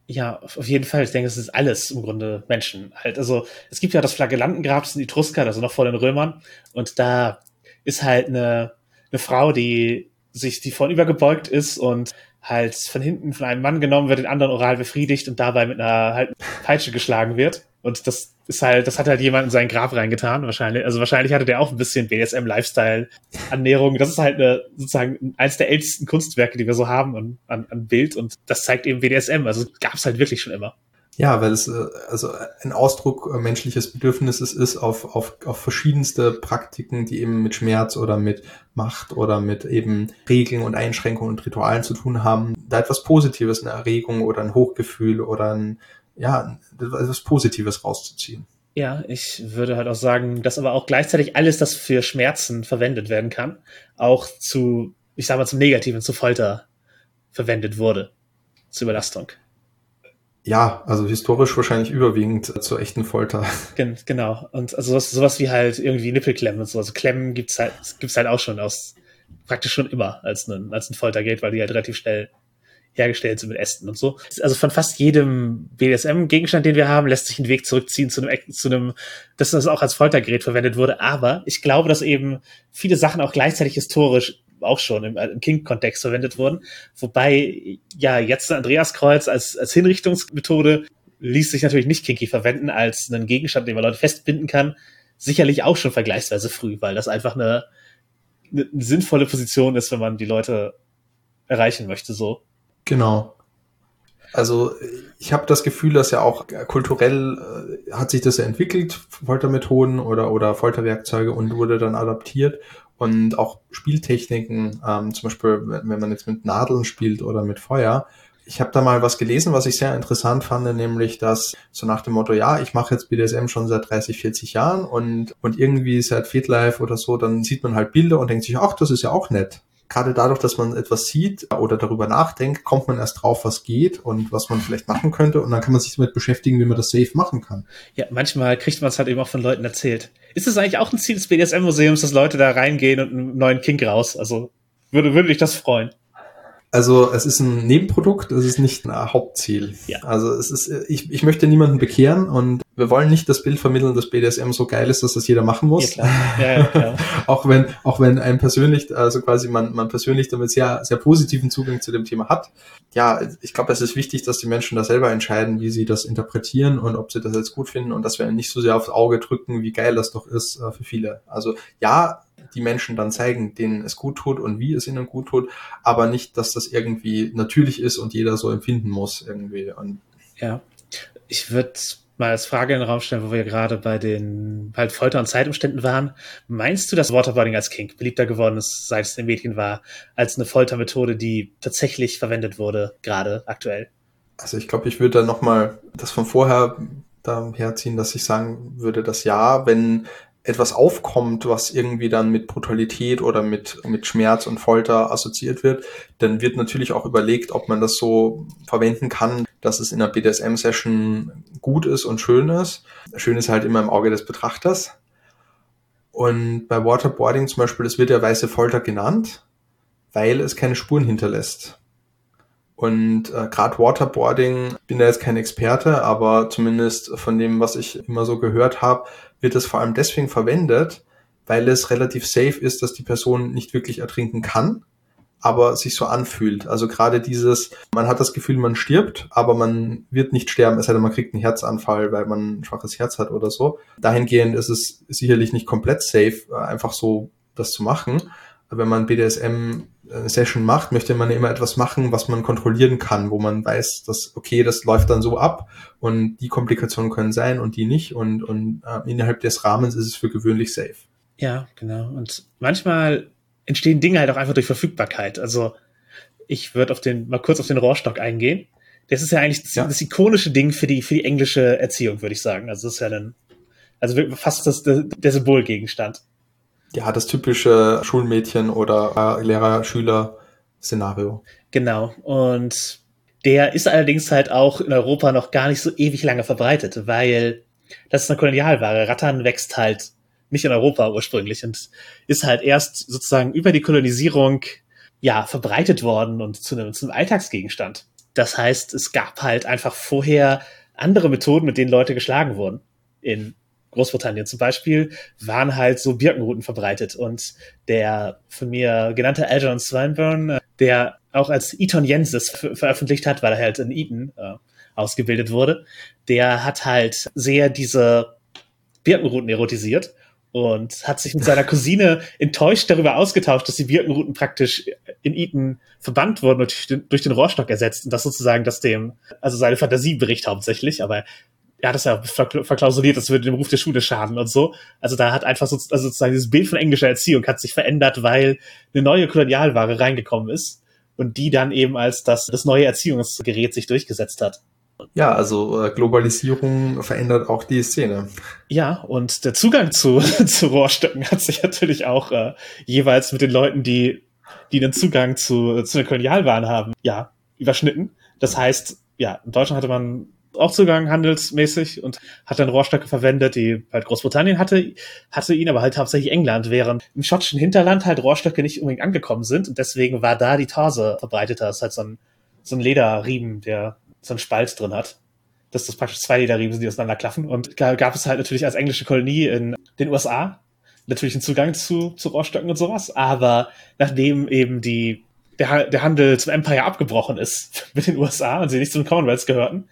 Ja, auf jeden Fall. Ich denke, es ist alles im Grunde Menschen halt. Also es gibt ja das Flagellantengrab, das sind Etrusker, also noch vor den Römern. Und da ist halt eine, eine Frau, die sich die vorn gebeugt ist und halt von hinten von einem Mann genommen wird, den anderen oral befriedigt und dabei mit einer halt Peitsche geschlagen wird. Und das ist halt, das hat halt jemand in sein Grab reingetan, wahrscheinlich. Also wahrscheinlich hatte der auch ein bisschen BSM-Lifestyle-Annäherung. Das ist halt eine, sozusagen eins der ältesten Kunstwerke, die wir so haben an, an, an Bild und das zeigt eben BDSM. Also gab es halt wirklich schon immer. Ja, weil es äh, also ein Ausdruck äh, menschliches Bedürfnisses ist auf, auf, auf verschiedenste Praktiken, die eben mit Schmerz oder mit Macht oder mit eben Regeln und Einschränkungen und Ritualen zu tun haben, da etwas Positives, eine Erregung oder ein Hochgefühl oder ein, ja, etwas Positives rauszuziehen. Ja, ich würde halt auch sagen, dass aber auch gleichzeitig alles, das für Schmerzen verwendet werden kann, auch zu, ich sag mal, zum Negativen, zu Folter verwendet wurde. Zur Überlastung. Ja, also historisch wahrscheinlich überwiegend zur echten Folter. *laughs* Gen genau. Und also sowas, sowas wie halt irgendwie Nippelklemmen und so. Also Klemmen gibt's halt, gibt's halt auch schon aus, praktisch schon immer als ein, als ein Foltergeld, weil die halt relativ schnell hergestellt sind mit Ästen und so. Also von fast jedem BDSM-Gegenstand, den wir haben, lässt sich ein Weg zurückziehen zu einem, zu einem, dass das auch als Foltergerät verwendet wurde. Aber ich glaube, dass eben viele Sachen auch gleichzeitig historisch auch schon im, im King-Kontext verwendet wurden. Wobei ja jetzt ein Andreaskreuz als, als Hinrichtungsmethode ließ sich natürlich nicht kinky verwenden als einen Gegenstand, den man Leute festbinden kann. Sicherlich auch schon vergleichsweise früh, weil das einfach eine, eine sinnvolle Position ist, wenn man die Leute erreichen möchte, so. Genau. Also ich habe das Gefühl, dass ja auch kulturell äh, hat sich das ja entwickelt, Foltermethoden oder, oder Folterwerkzeuge und wurde dann adaptiert. Und auch Spieltechniken, ähm, zum Beispiel, wenn man jetzt mit Nadeln spielt oder mit Feuer. Ich habe da mal was gelesen, was ich sehr interessant fand, nämlich dass so nach dem Motto, ja, ich mache jetzt BDSM schon seit 30, 40 Jahren und, und irgendwie seit FitLife oder so, dann sieht man halt Bilder und denkt sich, ach, das ist ja auch nett gerade dadurch, dass man etwas sieht oder darüber nachdenkt, kommt man erst drauf, was geht und was man vielleicht machen könnte. Und dann kann man sich damit beschäftigen, wie man das safe machen kann. Ja, manchmal kriegt man es halt eben auch von Leuten erzählt. Ist es eigentlich auch ein Ziel des BDSM-Museums, dass Leute da reingehen und einen neuen Kink raus? Also würde, würde dich das freuen? Also es ist ein Nebenprodukt, es ist nicht ein Hauptziel. Ja. Also es ist, ich, ich möchte niemanden bekehren und wir wollen nicht das Bild vermitteln, dass BDSM so geil ist, dass das jeder machen muss. Ja, ja, ja, *laughs* auch wenn, auch wenn ein persönlich, also quasi man, man persönlich damit sehr, sehr positiven Zugang zu dem Thema hat. Ja, ich glaube, es ist wichtig, dass die Menschen da selber entscheiden, wie sie das interpretieren und ob sie das jetzt gut finden und dass wir nicht so sehr aufs Auge drücken, wie geil das doch ist äh, für viele. Also ja, die Menschen dann zeigen, denen es gut tut und wie es ihnen gut tut, aber nicht, dass das irgendwie natürlich ist und jeder so empfinden muss irgendwie. Und ja, ich würde mal als Frage in den Raum stellen, wo wir gerade bei den halt Folter- und Zeitumständen waren. Meinst du, dass Waterboarding als Kink beliebter geworden ist, seit es in Medien war, als eine Foltermethode, die tatsächlich verwendet wurde, gerade aktuell? Also ich glaube, ich würde da nochmal das von vorher da herziehen, dass ich sagen würde, dass ja, wenn etwas aufkommt, was irgendwie dann mit Brutalität oder mit, mit Schmerz und Folter assoziiert wird, dann wird natürlich auch überlegt, ob man das so verwenden kann, dass es in einer BDSM-Session gut ist und schön ist. Schön ist halt immer im Auge des Betrachters. Und bei Waterboarding zum Beispiel, es wird ja weiße Folter genannt, weil es keine Spuren hinterlässt. Und äh, gerade Waterboarding, bin da jetzt kein Experte, aber zumindest von dem, was ich immer so gehört habe, wird es vor allem deswegen verwendet, weil es relativ safe ist, dass die Person nicht wirklich ertrinken kann, aber sich so anfühlt. Also gerade dieses, man hat das Gefühl, man stirbt, aber man wird nicht sterben, es sei denn, man kriegt einen Herzanfall, weil man ein schwaches Herz hat oder so. Dahingehend ist es sicherlich nicht komplett safe, äh, einfach so das zu machen. Wenn man BDSM Session macht, möchte man immer etwas machen, was man kontrollieren kann, wo man weiß, dass, okay, das läuft dann so ab und die Komplikationen können sein und die nicht und, und äh, innerhalb des Rahmens ist es für gewöhnlich safe. Ja, genau. Und manchmal entstehen Dinge halt auch einfach durch Verfügbarkeit. Also ich würde auf den, mal kurz auf den Rohrstock eingehen. Das ist ja eigentlich das, ja. das ikonische Ding für die, für die englische Erziehung, würde ich sagen. Also das ist ja dann, also fast das, der Symbolgegenstand ja, das typische Schulmädchen oder äh, Lehrer-Schüler-Szenario. Genau. Und der ist allerdings halt auch in Europa noch gar nicht so ewig lange verbreitet, weil das ist eine Kolonialware. Rattern wächst halt nicht in Europa ursprünglich und ist halt erst sozusagen über die Kolonisierung ja verbreitet worden und zu einem, zu einem Alltagsgegenstand. Das heißt, es gab halt einfach vorher andere Methoden, mit denen Leute geschlagen wurden in Großbritannien zum Beispiel, waren halt so Birkenruten verbreitet. Und der von mir genannte Algernon Swinburne, der auch als Eton Jensis veröffentlicht hat, weil er halt in Eton äh, ausgebildet wurde, der hat halt sehr diese Birkenruten erotisiert und hat sich mit seiner *laughs* Cousine enttäuscht darüber ausgetauscht, dass die Birkenruten praktisch in Eton verbannt wurden und durch den, durch den Rohrstock ersetzt und das sozusagen das dem, also seine Fantasie bericht hauptsächlich, aber hat das ja verklausuliert, das würde dem Ruf der Schule schaden und so. Also da hat einfach so, also sozusagen dieses Bild von englischer Erziehung hat sich verändert, weil eine neue Kolonialware reingekommen ist und die dann eben als das, das neue Erziehungsgerät sich durchgesetzt hat. Ja, also äh, Globalisierung verändert auch die Szene. Ja, und der Zugang zu, *laughs* zu Rohrstöcken hat sich natürlich auch äh, jeweils mit den Leuten, die, die den Zugang zu, zu den Kolonialwaren haben, ja, überschnitten. Das heißt, ja, in Deutschland hatte man auch Zugang handelsmäßig und hat dann Rohrstöcke verwendet, die halt Großbritannien hatte, hatte ihn aber halt hauptsächlich England, während im schottischen Hinterland halt Rohrstöcke nicht unbedingt angekommen sind und deswegen war da die Torse verbreiteter. Das ist halt so ein, so ein Lederriemen, der so einen Spalt drin hat. Das ist praktisch zwei Lederriemen, die auseinanderklaffen und da gab es halt natürlich als englische Kolonie in den USA natürlichen Zugang zu, zu Rohrstöcken und sowas. Aber nachdem eben die, der, der Handel zum Empire abgebrochen ist *laughs* mit den USA und sie nicht zum Commonwealth gehörten,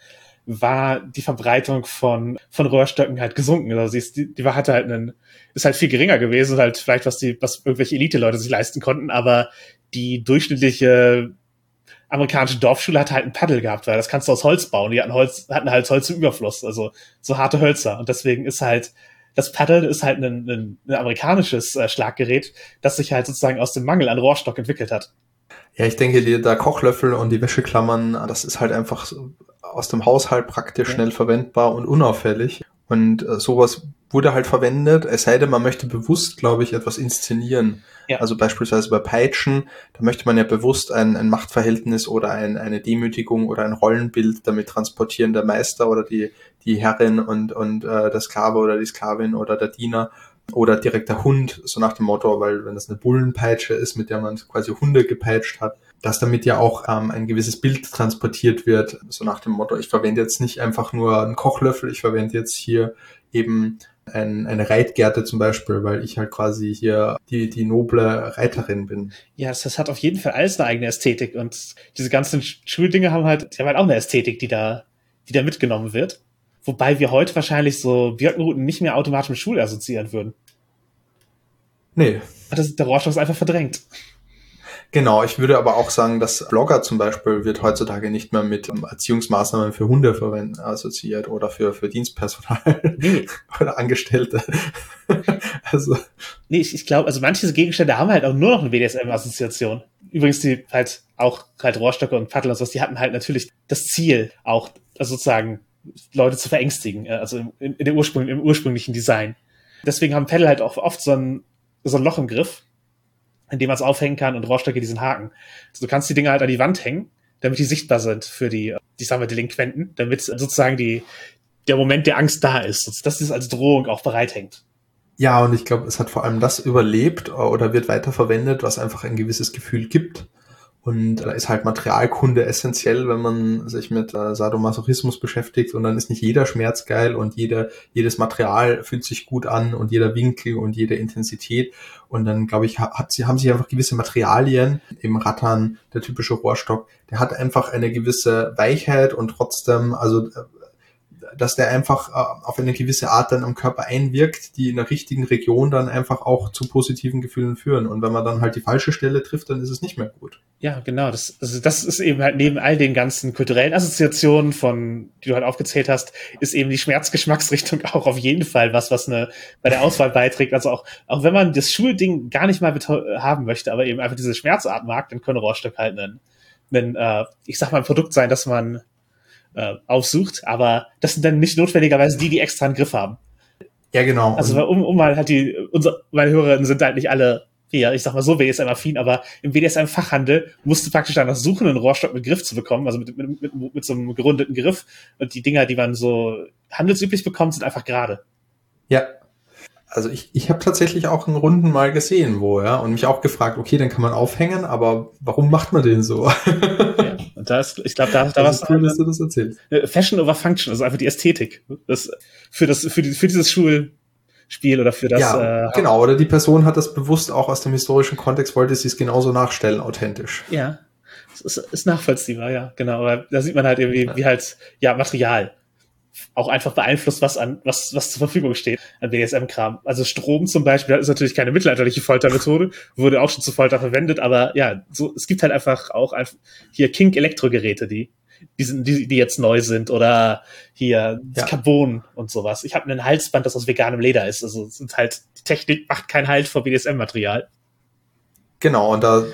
war die Verbreitung von, von Rohrstöcken halt gesunken. Also sie ist, die, die war hatte halt einen, ist halt viel geringer gewesen, halt vielleicht was die, was irgendwelche Elite-Leute sich leisten konnten, aber die durchschnittliche amerikanische Dorfschule hat halt ein Paddel gehabt, weil das kannst du aus Holz bauen. Die hatten Holz, hatten halt Holz im Überfluss, also so harte Hölzer. Und deswegen ist halt, das Paddle ist halt ein, ein, ein amerikanisches äh, Schlaggerät, das sich halt sozusagen aus dem Mangel an Rohrstock entwickelt hat. Ja, ich denke, die, der Kochlöffel und die Wäscheklammern, das ist halt einfach aus dem Haushalt praktisch ja. schnell verwendbar und unauffällig. Und äh, sowas wurde halt verwendet, es sei denn, man möchte bewusst, glaube ich, etwas inszenieren. Ja. Also beispielsweise bei Peitschen, da möchte man ja bewusst ein, ein Machtverhältnis oder ein, eine Demütigung oder ein Rollenbild damit transportieren, der Meister oder die, die Herrin und, und äh, der Sklave oder die Sklavin oder der Diener oder direkt der Hund, so nach dem Motto, weil wenn das eine Bullenpeitsche ist, mit der man quasi Hunde gepeitscht hat, dass damit ja auch ähm, ein gewisses Bild transportiert wird, so nach dem Motto, ich verwende jetzt nicht einfach nur einen Kochlöffel, ich verwende jetzt hier eben ein, eine Reitgerte zum Beispiel, weil ich halt quasi hier die, die noble Reiterin bin. Ja, das hat auf jeden Fall alles eine eigene Ästhetik und diese ganzen Schuldinge haben halt, die haben halt auch eine Ästhetik, die da, die da mitgenommen wird. Wobei wir heute wahrscheinlich so Birkenrouten nicht mehr automatisch mit Schule assoziieren würden. Nee. Das, der Rohrstock ist einfach verdrängt. Genau, ich würde aber auch sagen, dass Blogger zum Beispiel wird heutzutage nicht mehr mit Erziehungsmaßnahmen für Hunde verwenden, assoziiert oder für, für Dienstpersonal nee. *laughs* oder Angestellte. *laughs* also. Nee, ich, ich glaube, also manche Gegenstände haben halt auch nur noch eine BDSM-Assoziation. Übrigens, die halt auch halt Rohrstöcke und Paddel und sowas, die hatten halt natürlich das Ziel, auch also sozusagen Leute zu verängstigen, äh, also im, in der Ursprung, im ursprünglichen Design. Deswegen haben Paddle halt auch oft so ein, so ein Loch im Griff, in dem man es aufhängen kann und Rohrstöcke diesen Haken. Also du kannst die Dinger halt an die Wand hängen, damit die sichtbar sind für die, die sagen wir, Delinquenten, damit sozusagen die, der Moment der Angst da ist, dass es als Drohung auch bereithängt. Ja, und ich glaube, es hat vor allem das überlebt oder wird weiterverwendet, was einfach ein gewisses Gefühl gibt. Und da ist halt Materialkunde essentiell, wenn man sich mit äh, Sadomasochismus beschäftigt. Und dann ist nicht jeder Schmerz geil und jeder, jedes Material fühlt sich gut an und jeder Winkel und jede Intensität. Und dann, glaube ich, hat sie, haben sich einfach gewisse Materialien, im Rattern, der typische Rohrstock, der hat einfach eine gewisse Weichheit und trotzdem, also äh, dass der einfach äh, auf eine gewisse Art dann am Körper einwirkt, die in der richtigen Region dann einfach auch zu positiven Gefühlen führen. Und wenn man dann halt die falsche Stelle trifft, dann ist es nicht mehr gut. Ja, genau. Das, also das ist eben halt neben all den ganzen kulturellen Assoziationen von, die du halt aufgezählt hast, ist eben die Schmerzgeschmacksrichtung *laughs* auch auf jeden Fall was, was eine bei der Auswahl beiträgt. Also auch, auch wenn man das Schulding gar nicht mal haben möchte, aber eben einfach diese Schmerzart mag, dann können Rohrstück halt ein, ein äh, ich sag mal, ein Produkt sein, das man äh, aufsucht, aber das sind dann nicht notwendigerweise die, die extra einen Griff haben. Ja, genau. Also um, um mal halt die, unsere, meine Hörerinnen sind halt nicht alle, ja, ich sag mal so BDSM-affin, aber im BDSM-Fachhandel musst du praktisch danach suchen, einen Rohrstock mit Griff zu bekommen, also mit, mit, mit, mit so einem gerundeten Griff. Und die Dinger, die man so handelsüblich bekommt, sind einfach gerade. Ja, also ich, ich habe tatsächlich auch einen Runden mal gesehen, wo, ja, und mich auch gefragt, okay, dann kann man aufhängen, aber warum macht man den so? Ja, und da ist, ich glaube, da, da war es cool, dass du das erzählst. Äh, Fashion over Function, also einfach die Ästhetik. Das, für das, für, die, für dieses Schulspiel oder für das. Ja, äh, genau, oder die Person hat das bewusst auch aus dem historischen Kontext, wollte sie es genauso nachstellen, authentisch. Ja. Ist, ist nachvollziehbar, ja, genau. Aber da sieht man halt irgendwie, wie halt, ja, Material auch einfach beeinflusst, was an, was, was zur Verfügung steht an BDSM-Kram. Also Strom zum Beispiel ist natürlich keine mittelalterliche Foltermethode, wurde auch schon zu Folter verwendet, aber ja, so, es gibt halt einfach auch einfach hier Kink-Elektrogeräte, die, die, sind, die, die jetzt neu sind oder hier ja. Carbon und sowas. Ich habe ein Halsband, das aus veganem Leder ist. Also es sind halt, die Technik macht keinen Halt vor BDSM-Material. Genau, und da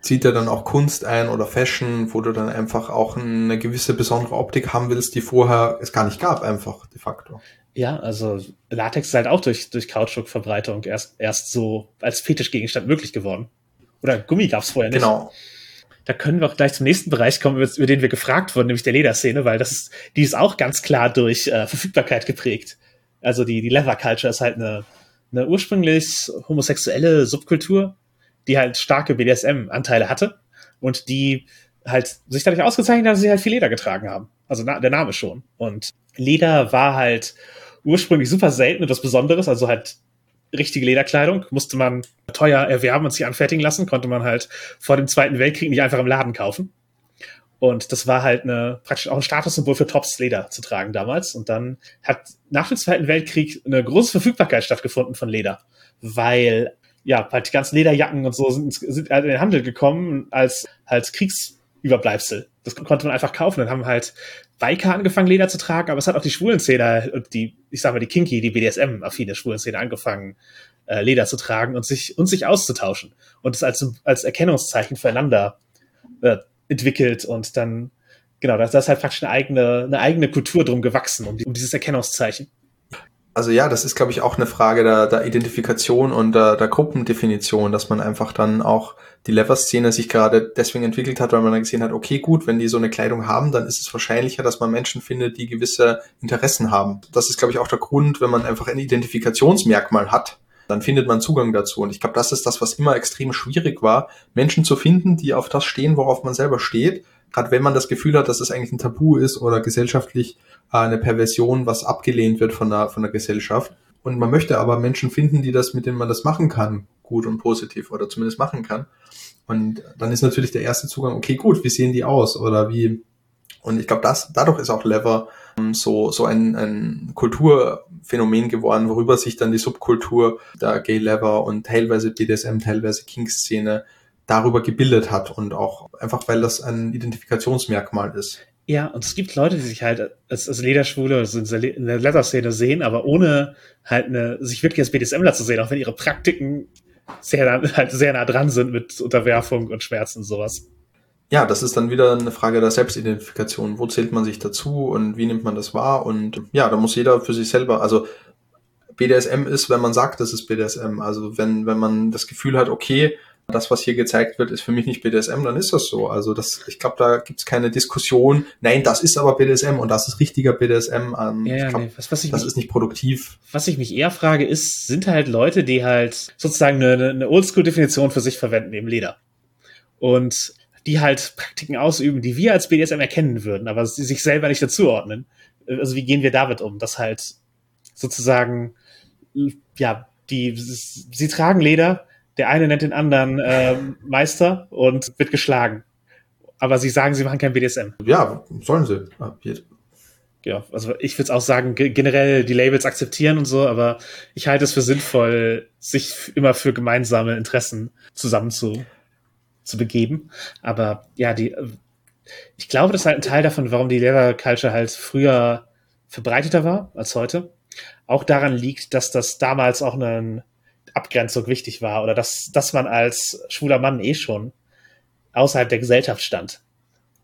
zieht er dann auch Kunst ein oder Fashion, wo du dann einfach auch eine gewisse besondere Optik haben willst, die vorher es gar nicht gab, einfach de facto. Ja, also Latex ist halt auch durch, durch Kautschukverbreitung erst, erst so als Fetischgegenstand möglich geworden. Oder Gummi gab es vorher nicht. Genau. Da können wir auch gleich zum nächsten Bereich kommen, über, über den wir gefragt wurden, nämlich der Lederszene, weil das ist, die ist auch ganz klar durch äh, Verfügbarkeit geprägt. Also die, die Leather Culture ist halt eine, eine ursprünglich homosexuelle Subkultur, die halt starke BDSM-Anteile hatte und die halt sich dadurch ausgezeichnet haben, dass sie halt viel Leder getragen haben. Also na, der Name schon. Und Leder war halt ursprünglich super selten und was Besonderes, also halt richtige Lederkleidung musste man teuer erwerben und sich anfertigen lassen, konnte man halt vor dem Zweiten Weltkrieg nicht einfach im Laden kaufen. Und das war halt eine, praktisch auch ein Statussymbol für Tops Leder zu tragen damals. Und dann hat nach dem Zweiten Weltkrieg eine große Verfügbarkeit stattgefunden von Leder, weil ja, halt die ganzen Lederjacken und so sind, sind halt in den Handel gekommen als, als Kriegsüberbleibsel. Das konnte man einfach kaufen. Dann haben halt Biker angefangen, Leder zu tragen, aber es hat auch die Schwulenszene und die, ich sag mal, die Kinky, die BDSM-affine Schwulenszene angefangen, äh, Leder zu tragen und sich, und sich auszutauschen und es als, als Erkennungszeichen füreinander äh, entwickelt und dann, genau, da ist halt praktisch eine eigene, eine eigene Kultur drum gewachsen, um, die, um dieses Erkennungszeichen. Also ja, das ist, glaube ich, auch eine Frage der, der Identifikation und der, der Gruppendefinition, dass man einfach dann auch die Lever-Szene sich gerade deswegen entwickelt hat, weil man dann gesehen hat, okay, gut, wenn die so eine Kleidung haben, dann ist es wahrscheinlicher, dass man Menschen findet, die gewisse Interessen haben. Das ist, glaube ich, auch der Grund, wenn man einfach ein Identifikationsmerkmal hat, dann findet man Zugang dazu. Und ich glaube, das ist das, was immer extrem schwierig war, Menschen zu finden, die auf das stehen, worauf man selber steht. Gerade wenn man das Gefühl hat, dass es eigentlich ein Tabu ist oder gesellschaftlich äh, eine Perversion, was abgelehnt wird von der, von der Gesellschaft. Und man möchte aber Menschen finden, die das, mit denen man das machen kann, gut und positiv oder zumindest machen kann. Und dann ist natürlich der erste Zugang, okay, gut, wie sehen die aus oder wie, und ich glaube, das, dadurch ist auch Lever ähm, so, so ein, ein Kulturphänomen geworden, worüber sich dann die Subkultur der Gay Lever und teilweise BDSM, teilweise King-Szene darüber gebildet hat und auch einfach, weil das ein Identifikationsmerkmal ist. Ja, und es gibt Leute, die sich halt als, als Lederschwule in der Leather-Szene sehen, aber ohne halt eine, sich wirklich als BDSMler zu sehen, auch wenn ihre Praktiken sehr, halt sehr nah dran sind mit Unterwerfung und Schmerzen und sowas. Ja, das ist dann wieder eine Frage der Selbstidentifikation. Wo zählt man sich dazu und wie nimmt man das wahr? Und ja, da muss jeder für sich selber, also BDSM ist, wenn man sagt, das ist BDSM. Also wenn, wenn man das Gefühl hat, okay, das, was hier gezeigt wird, ist für mich nicht BDSM, dann ist das so. Also das, ich glaube, da gibt's keine Diskussion. Nein, das ist aber BDSM und das ist richtiger BDSM. Ähm, ja, glaub, nee, was, was ich das mich, ist nicht produktiv. Was ich mich eher frage, ist, sind halt Leute, die halt sozusagen eine, eine Oldschool-Definition für sich verwenden, eben Leder. Und die halt Praktiken ausüben, die wir als BDSM erkennen würden, aber sie sich selber nicht dazuordnen. Also wie gehen wir damit um? Das halt sozusagen, ja, die, sie tragen Leder, der eine nennt den anderen äh, Meister und wird geschlagen. Aber sie sagen, sie machen kein BDSM. Ja, sollen sie. Ja, also ich würde auch sagen, generell die Labels akzeptieren und so, aber ich halte es für sinnvoll, sich immer für gemeinsame Interessen zusammen zu, zu begeben. Aber ja, die, ich glaube, das ist halt ein Teil davon, warum die Leather Culture halt früher verbreiteter war als heute. Auch daran liegt, dass das damals auch eine Abgrenzung wichtig war oder dass, dass man als schwuler Mann eh schon außerhalb der Gesellschaft stand.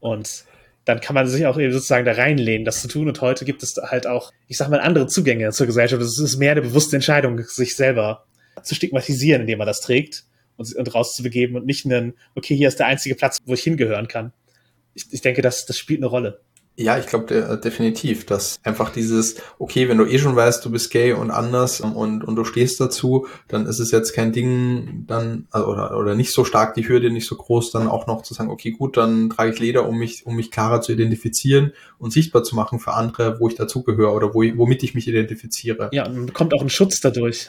Und dann kann man sich auch eben sozusagen da reinlehnen, das zu tun. Und heute gibt es halt auch, ich sag mal, andere Zugänge zur Gesellschaft. Es ist mehr eine bewusste Entscheidung, sich selber zu stigmatisieren, indem man das trägt und, und rauszubegeben und nicht einen, okay, hier ist der einzige Platz, wo ich hingehören kann. Ich, ich denke, das, das spielt eine Rolle. Ja, ich glaube definitiv, dass einfach dieses, okay, wenn du eh schon weißt, du bist gay und anders ähm, und, und du stehst dazu, dann ist es jetzt kein Ding, dann, also, oder, oder nicht so stark die Hürde, nicht so groß, dann auch noch zu sagen, okay, gut, dann trage ich Leder, um mich, um mich klarer zu identifizieren und sichtbar zu machen für andere, wo ich dazugehöre oder wo womit ich mich identifiziere. Ja, und man bekommt auch einen Schutz dadurch.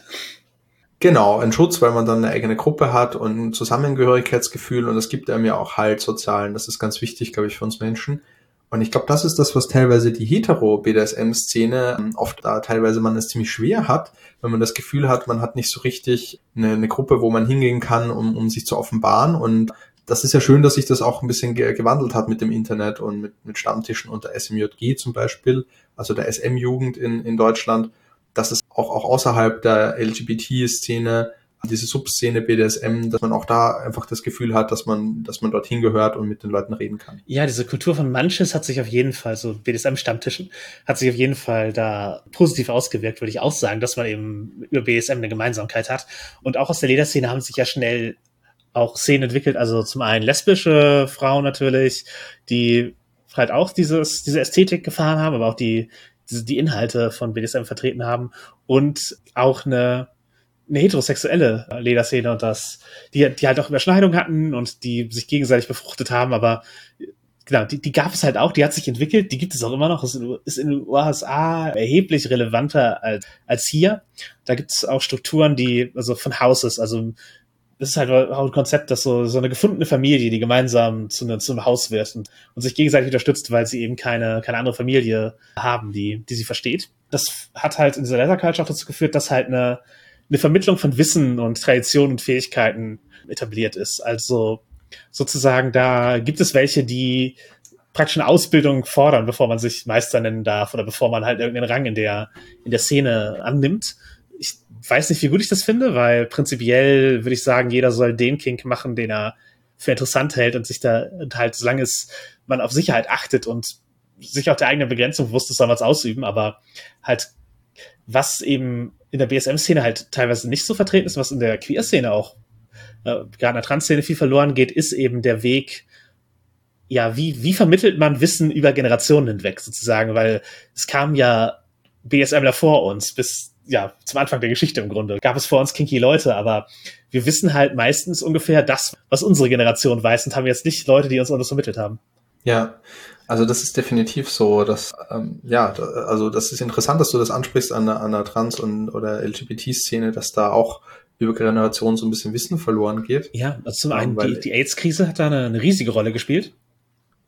Genau, ein Schutz, weil man dann eine eigene Gruppe hat und ein Zusammengehörigkeitsgefühl und das gibt einem ja auch Halt sozialen. Das ist ganz wichtig, glaube ich, für uns Menschen. Und ich glaube, das ist das, was teilweise die hetero-BDSM-Szene ähm, oft da teilweise man es ziemlich schwer hat, wenn man das Gefühl hat, man hat nicht so richtig eine, eine Gruppe, wo man hingehen kann, um, um sich zu offenbaren. Und das ist ja schön, dass sich das auch ein bisschen ge gewandelt hat mit dem Internet und mit, mit Stammtischen und der SMJG zum Beispiel, also der SM-Jugend in, in Deutschland, dass es auch, auch außerhalb der LGBT-Szene diese Subszene BDSM, dass man auch da einfach das Gefühl hat, dass man, dass man dorthin gehört und mit den Leuten reden kann. Ja, diese Kultur von Manches hat sich auf jeden Fall, so BDSM-Stammtischen, hat sich auf jeden Fall da positiv ausgewirkt, würde ich auch sagen, dass man eben über BDSM eine Gemeinsamkeit hat. Und auch aus der Lederszene haben sich ja schnell auch Szenen entwickelt, also zum einen lesbische Frauen natürlich, die halt auch dieses, diese Ästhetik gefahren haben, aber auch die, die, die Inhalte von BDSM vertreten haben und auch eine eine heterosexuelle Lederszene und das, die, die halt auch Überschneidung hatten und die sich gegenseitig befruchtet haben, aber genau, die, die gab es halt auch, die hat sich entwickelt, die gibt es auch immer noch, ist in den USA erheblich relevanter als, als hier. Da gibt es auch Strukturen, die, also von Houses, also das ist halt auch ein Konzept, dass so, so eine gefundene Familie, die gemeinsam zu, ne, zu einem Haus wird und, und sich gegenseitig unterstützt, weil sie eben keine, keine andere Familie haben, die, die sie versteht. Das hat halt in dieser Leather Culture dazu geführt, dass halt eine, eine Vermittlung von Wissen und Tradition und Fähigkeiten etabliert ist. Also sozusagen, da gibt es welche, die praktisch eine Ausbildung fordern, bevor man sich Meister nennen darf oder bevor man halt irgendeinen Rang in der, in der Szene annimmt. Ich weiß nicht, wie gut ich das finde, weil prinzipiell würde ich sagen, jeder soll den Kink machen, den er für interessant hält und sich da halt, solange es man auf Sicherheit achtet und sich auch der eigenen Begrenzung bewusst ist, soll man es ausüben, aber halt, was eben in der BSM-Szene halt teilweise nicht so vertreten ist, was in der Queer-Szene auch, äh, gerade in der Trans-Szene viel verloren geht, ist eben der Weg, ja, wie, wie vermittelt man Wissen über Generationen hinweg sozusagen, weil es kam ja BSMler vor uns bis ja, zum Anfang der Geschichte im Grunde. Gab es vor uns kinky Leute, aber wir wissen halt meistens ungefähr das, was unsere Generation weiß und haben jetzt nicht Leute, die uns alles vermittelt haben. Ja, also das ist definitiv so, dass ähm, ja, also das ist interessant, dass du das ansprichst an der, an der Trans- und oder LGBT-Szene, dass da auch über Generationen so ein bisschen Wissen verloren geht. Ja, also zum einen die, die AIDS-Krise hat da eine, eine riesige Rolle gespielt.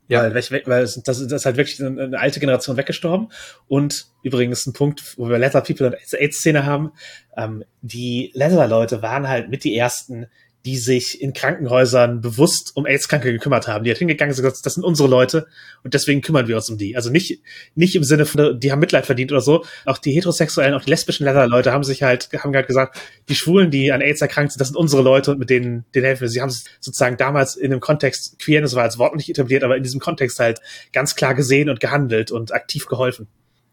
Ja. Weil, weil das, das ist halt wirklich eine, eine alte Generation weggestorben. Und übrigens ein Punkt, wo wir Leather People und AIDS-Szene haben, ähm, die Leather-Leute waren halt mit die ersten, die sich in Krankenhäusern bewusst um AIDS-Kranke gekümmert haben. Die hat hingegangen und gesagt, das sind unsere Leute und deswegen kümmern wir uns um die. Also nicht, nicht im Sinne von, die haben Mitleid verdient oder so. Auch die heterosexuellen, auch die lesbischen Leather-Leute haben sich halt, haben halt gesagt, die Schwulen, die an AIDS erkrankt sind, das sind unsere Leute und mit denen, denen helfen wir. Sie haben es sozusagen damals in dem Kontext, Queerness war als Wort nicht etabliert, aber in diesem Kontext halt ganz klar gesehen und gehandelt und aktiv geholfen.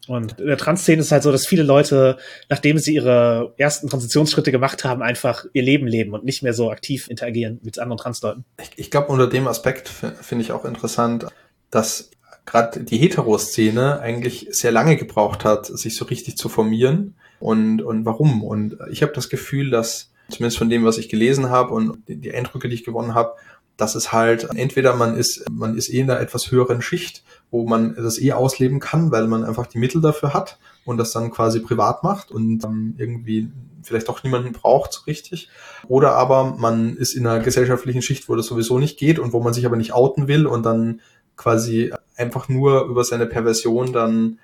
Und in der Trans-Szene ist halt so, dass viele Leute, nachdem sie ihre ersten Transitionsschritte gemacht haben, einfach ihr Leben leben und nicht mehr so aktiv interagieren mit anderen Transleuten. Ich, ich glaube, unter dem Aspekt finde ich auch interessant, dass gerade die Heteroszene eigentlich sehr lange gebraucht hat, sich so richtig zu formieren. Und, und warum? Und ich habe das Gefühl, dass zumindest von dem, was ich gelesen habe und die Eindrücke, die ich gewonnen habe, dass es halt entweder man ist, man ist eh in einer etwas höheren Schicht, wo man das eh ausleben kann, weil man einfach die Mittel dafür hat und das dann quasi privat macht und ähm, irgendwie vielleicht auch niemanden braucht so richtig. Oder aber man ist in einer gesellschaftlichen Schicht, wo das sowieso nicht geht und wo man sich aber nicht outen will und dann quasi einfach nur über seine Perversion dann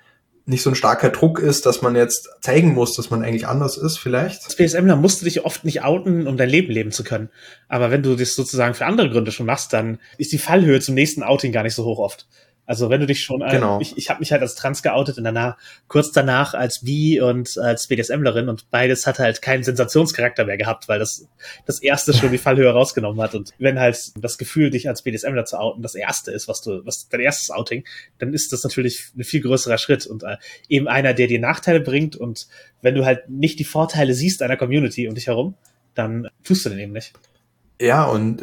nicht so ein starker Druck ist, dass man jetzt zeigen muss, dass man eigentlich anders ist, vielleicht. Als BSMler musst du dich oft nicht outen, um dein Leben leben zu können. Aber wenn du das sozusagen für andere Gründe schon machst, dann ist die Fallhöhe zum nächsten Outing gar nicht so hoch oft. Also wenn du dich schon, genau. ich, ich habe mich halt als trans geoutet und danach, kurz danach als Bi und als BDSMlerin und beides hat halt keinen Sensationscharakter mehr gehabt, weil das das erste schon die Fallhöhe rausgenommen hat und wenn halt das Gefühl, dich als BDSMler zu outen, das erste ist, was du, was dein erstes Outing, dann ist das natürlich ein viel größerer Schritt und äh, eben einer, der dir Nachteile bringt und wenn du halt nicht die Vorteile siehst einer Community um dich herum, dann tust du den eben nicht. Ja, und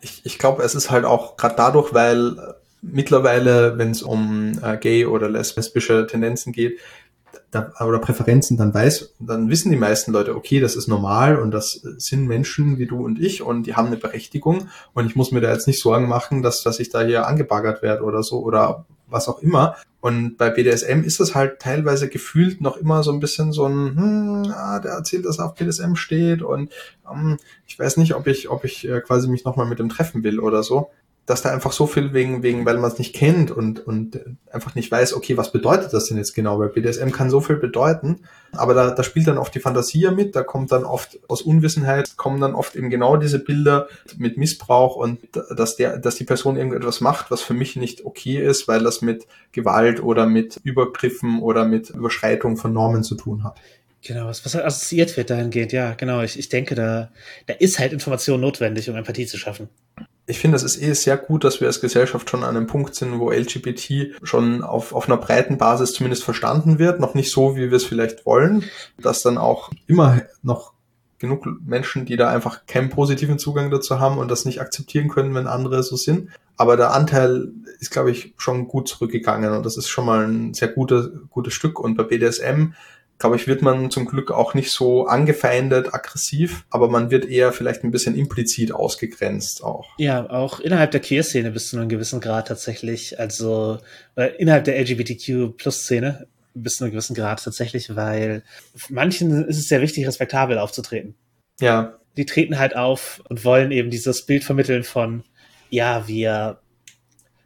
ich, ich glaube, es ist halt auch gerade dadurch, weil mittlerweile, wenn es um äh, gay oder lesbische Tendenzen geht, da, oder Präferenzen, dann weiß, dann wissen die meisten Leute, okay, das ist normal und das sind Menschen wie du und ich und die haben eine Berechtigung und ich muss mir da jetzt nicht Sorgen machen, dass, dass ich da hier angebaggert werde oder so oder was auch immer. Und bei BDSM ist es halt teilweise gefühlt noch immer so ein bisschen so ein, hm, ah, der erzählt, dass er auf BDSM steht und ähm, ich weiß nicht, ob ich, ob ich äh, quasi mich nochmal mit dem treffen will oder so dass da einfach so viel wegen, wegen, weil man es nicht kennt und, und einfach nicht weiß, okay, was bedeutet das denn jetzt genau? Weil BDSM kann so viel bedeuten, aber da, da spielt dann oft die Fantasie mit, da kommt dann oft aus Unwissenheit, kommen dann oft eben genau diese Bilder mit Missbrauch und dass der, dass die Person irgendetwas macht, was für mich nicht okay ist, weil das mit Gewalt oder mit Übergriffen oder mit Überschreitung von Normen zu tun hat. Genau, was, was assoziiert wird dahingehend, ja, genau. Ich, ich denke, da, da ist halt Information notwendig, um Empathie zu schaffen ich finde, es ist eh sehr gut, dass wir als Gesellschaft schon an einem Punkt sind, wo LGBT schon auf, auf einer breiten Basis zumindest verstanden wird. Noch nicht so, wie wir es vielleicht wollen, dass dann auch immer noch genug Menschen, die da einfach keinen positiven Zugang dazu haben und das nicht akzeptieren können, wenn andere so sind. Aber der Anteil ist, glaube ich, schon gut zurückgegangen und das ist schon mal ein sehr gutes, gutes Stück. Und bei BDSM glaube ich, wird man zum Glück auch nicht so angefeindet, aggressiv, aber man wird eher vielleicht ein bisschen implizit ausgegrenzt auch. Ja, auch innerhalb der Queer-Szene bis zu einem gewissen Grad tatsächlich, also äh, innerhalb der LGBTQ-Plus-Szene bis zu einem gewissen Grad tatsächlich, weil manchen ist es sehr wichtig, respektabel aufzutreten. Ja. Die treten halt auf und wollen eben dieses Bild vermitteln von, ja, wir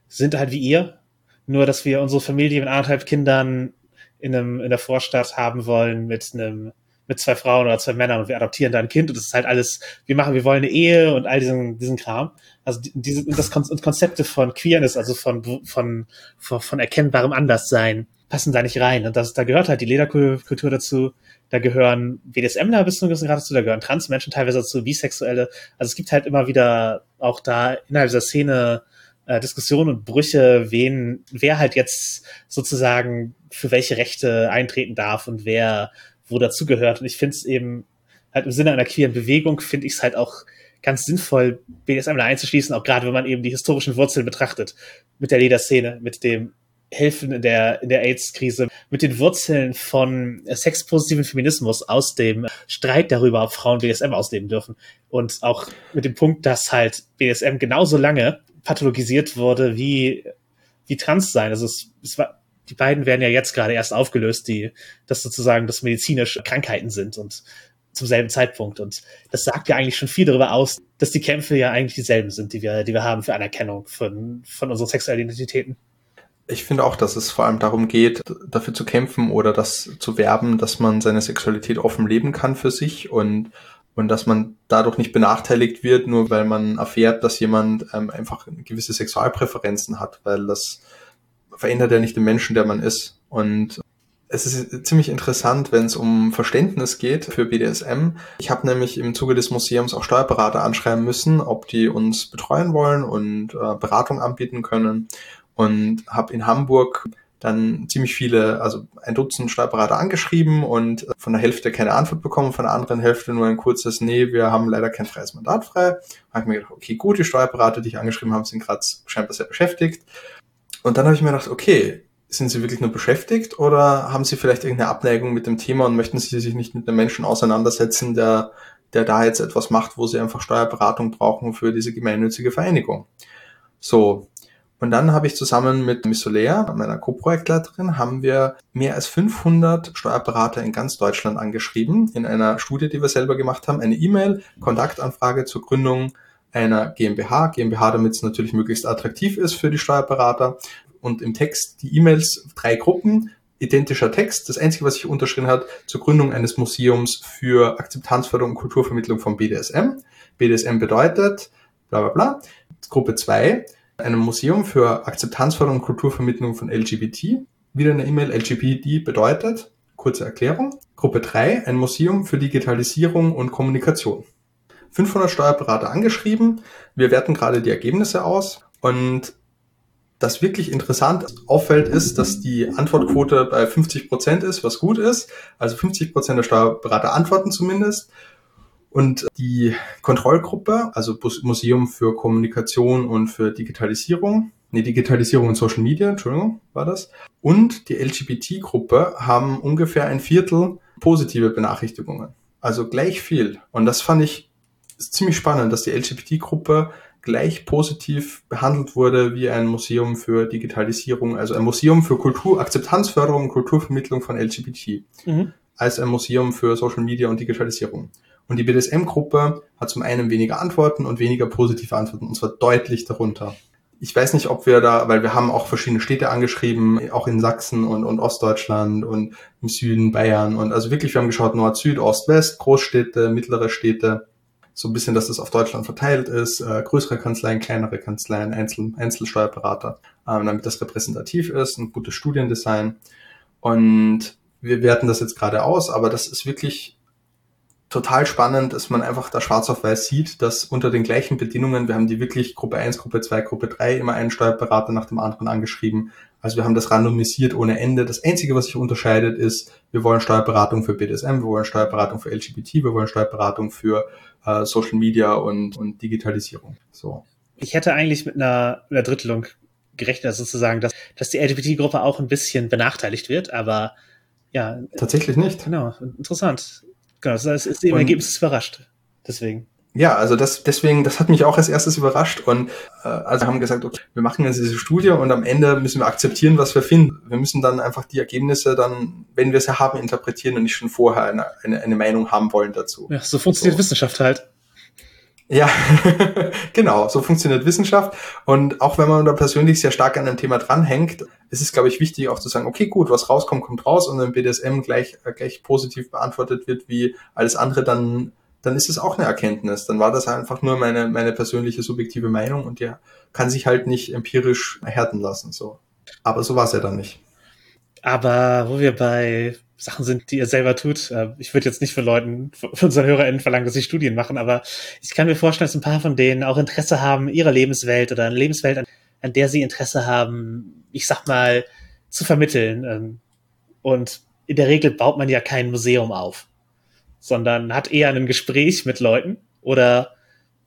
sind halt wie ihr, nur dass wir unsere Familie mit anderthalb Kindern in, einem, in der Vorstadt haben wollen mit einem mit zwei Frauen oder zwei Männern und wir adoptieren da ein Kind und das ist halt alles, wir machen, wir wollen eine Ehe und all diesen, diesen Kram. Also diese, das Konzepte von Queerness, also von, von, von, von erkennbarem Anderssein, passen da nicht rein. Und das, da gehört halt die Lederkultur dazu, da gehören BDSMler bis zu einem gewissen Grad dazu, da gehören Transmenschen teilweise dazu, Bisexuelle. Also es gibt halt immer wieder auch da innerhalb dieser Szene äh, Diskussionen und Brüche, wen, wer halt jetzt sozusagen für welche Rechte eintreten darf und wer wo dazugehört. Und ich finde es eben halt im Sinne einer queeren Bewegung, finde ich es halt auch ganz sinnvoll, BDSM da einzuschließen, auch gerade wenn man eben die historischen Wurzeln betrachtet, mit der Lederszene, mit dem Helfen in der, in der AIDS-Krise, mit den Wurzeln von sexpositiven Feminismus aus dem Streit darüber, ob Frauen BDSM ausleben dürfen. Und auch mit dem Punkt, dass halt BDSM genauso lange pathologisiert wurde wie, wie Trans sein. Also es, es war, die beiden werden ja jetzt gerade erst aufgelöst, die, das sozusagen das medizinische Krankheiten sind und zum selben Zeitpunkt. Und das sagt ja eigentlich schon viel darüber aus, dass die Kämpfe ja eigentlich dieselben sind, die wir, die wir haben für Anerkennung von, von unseren sexuellen Identitäten. Ich finde auch, dass es vor allem darum geht, dafür zu kämpfen oder das zu werben, dass man seine Sexualität offen leben kann für sich und und dass man dadurch nicht benachteiligt wird, nur weil man erfährt, dass jemand ähm, einfach gewisse Sexualpräferenzen hat, weil das verändert ja nicht den Menschen, der man ist. Und es ist ziemlich interessant, wenn es um Verständnis geht für BDSM. Ich habe nämlich im Zuge des Museums auch Steuerberater anschreiben müssen, ob die uns betreuen wollen und äh, Beratung anbieten können. Und habe in Hamburg dann ziemlich viele, also ein Dutzend Steuerberater angeschrieben und von der Hälfte keine Antwort bekommen, von der anderen Hälfte nur ein kurzes, nee, wir haben leider kein freies Mandat frei. Habe ich mir gedacht, okay, gut, die Steuerberater, die ich angeschrieben habe, sind gerade scheinbar sehr beschäftigt. Und dann habe ich mir gedacht, okay, sind Sie wirklich nur beschäftigt oder haben Sie vielleicht irgendeine Abneigung mit dem Thema und möchten Sie sich nicht mit einem Menschen auseinandersetzen, der, der da jetzt etwas macht, wo Sie einfach Steuerberatung brauchen für diese gemeinnützige Vereinigung? So, und dann habe ich zusammen mit Miss Soler, meiner Co-Projektleiterin, haben wir mehr als 500 Steuerberater in ganz Deutschland angeschrieben, in einer Studie, die wir selber gemacht haben, eine E-Mail, Kontaktanfrage zur Gründung einer GmbH, GmbH, damit es natürlich möglichst attraktiv ist für die Steuerberater. Und im Text die E-Mails, drei Gruppen, identischer Text. Das Einzige, was sich unterschrieben hat, zur Gründung eines Museums für Akzeptanzförderung und Kulturvermittlung von BDSM. BDSM bedeutet, bla bla bla. Gruppe zwei einem Museum für Akzeptanzförderung und Kulturvermittlung von LGBT. Wieder eine E-Mail, LGBT bedeutet, kurze Erklärung. Gruppe 3, ein Museum für Digitalisierung und Kommunikation. 500 Steuerberater angeschrieben. Wir werten gerade die Ergebnisse aus und das wirklich interessant auffällt, ist, dass die Antwortquote bei 50 Prozent ist, was gut ist. Also 50 Prozent der Steuerberater antworten zumindest. Und die Kontrollgruppe, also Museum für Kommunikation und für Digitalisierung, nee, Digitalisierung und Social Media, Entschuldigung, war das. Und die LGBT-Gruppe haben ungefähr ein Viertel positive Benachrichtigungen. Also gleich viel. Und das fand ich ziemlich spannend, dass die LGBT-Gruppe gleich positiv behandelt wurde wie ein Museum für Digitalisierung, also ein Museum für Kultur, Akzeptanzförderung und Kulturvermittlung von LGBT, mhm. als ein Museum für Social Media und Digitalisierung. Und die BDSM-Gruppe hat zum einen weniger Antworten und weniger positive Antworten, und zwar deutlich darunter. Ich weiß nicht, ob wir da, weil wir haben auch verschiedene Städte angeschrieben, auch in Sachsen und, und Ostdeutschland und im Süden Bayern. Und also wirklich, wir haben geschaut Nord, Süd, Ost, West, Großstädte, mittlere Städte. So ein bisschen, dass das auf Deutschland verteilt ist, äh, größere Kanzleien, kleinere Kanzleien, Einzel, Einzelsteuerberater, äh, damit das repräsentativ ist, ein gutes Studiendesign. Und wir werten das jetzt gerade aus, aber das ist wirklich total spannend, dass man einfach da schwarz auf weiß sieht, dass unter den gleichen Bedingungen, wir haben die wirklich Gruppe 1, Gruppe 2, Gruppe 3 immer einen Steuerberater nach dem anderen angeschrieben. Also wir haben das randomisiert ohne Ende. Das Einzige, was sich unterscheidet, ist, wir wollen Steuerberatung für BDSM, wir wollen Steuerberatung für LGBT, wir wollen Steuerberatung für äh, Social Media und, und Digitalisierung. So. Ich hätte eigentlich mit einer, einer Drittelung gerechnet, sozusagen, dass, dass die LGBT-Gruppe auch ein bisschen benachteiligt wird, aber Ja. Tatsächlich nicht. Genau, interessant. Genau, das ist im Ergebnis überrascht. Deswegen. Ja, also das deswegen, das hat mich auch als erstes überrascht und äh, also haben gesagt, okay, wir machen jetzt diese Studie und am Ende müssen wir akzeptieren, was wir finden. Wir müssen dann einfach die Ergebnisse dann, wenn wir sie haben, interpretieren und nicht schon vorher eine, eine, eine Meinung haben wollen dazu. Ja, so funktioniert so. Wissenschaft halt. Ja, *laughs* genau, so funktioniert Wissenschaft. Und auch wenn man da persönlich sehr stark an einem Thema dranhängt, ist es, glaube ich, wichtig auch zu sagen, okay, gut, was rauskommt, kommt raus und wenn BDSM gleich, äh, gleich positiv beantwortet wird wie alles andere, dann dann ist es auch eine Erkenntnis. Dann war das einfach nur meine, meine persönliche subjektive Meinung und die kann sich halt nicht empirisch erhärten lassen. So. Aber so war es ja dann nicht. Aber wo wir bei Sachen sind, die ihr selber tut, äh, ich würde jetzt nicht von Leuten, von unseren HörerInnen verlangen, dass sie Studien machen, aber ich kann mir vorstellen, dass ein paar von denen auch Interesse haben, ihre Lebenswelt oder eine Lebenswelt, an, an der sie Interesse haben, ich sag mal, zu vermitteln. Ähm, und in der Regel baut man ja kein Museum auf sondern hat eher ein Gespräch mit Leuten oder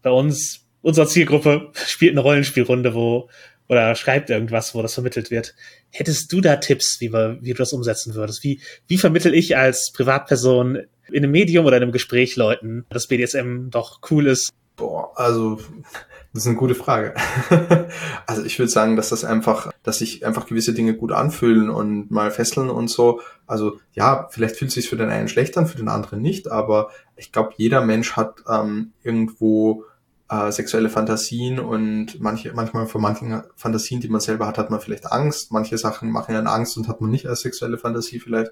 bei uns, unserer Zielgruppe spielt eine Rollenspielrunde, wo oder schreibt irgendwas, wo das vermittelt wird. Hättest du da Tipps, wie, wir, wie du das umsetzen würdest? Wie, wie vermittel ich als Privatperson in einem Medium oder in einem Gespräch Leuten, dass BDSM doch cool ist? Boah, also das ist eine gute Frage. *laughs* also ich würde sagen, dass das einfach, dass sich einfach gewisse Dinge gut anfühlen und mal fesseln und so. Also ja, vielleicht fühlt es sich für den einen schlecht an, für den anderen nicht, aber ich glaube, jeder Mensch hat ähm, irgendwo äh, sexuelle Fantasien und manche, manchmal vor manchen Fantasien, die man selber hat, hat man vielleicht Angst. Manche Sachen machen einen Angst und hat man nicht als sexuelle Fantasie vielleicht.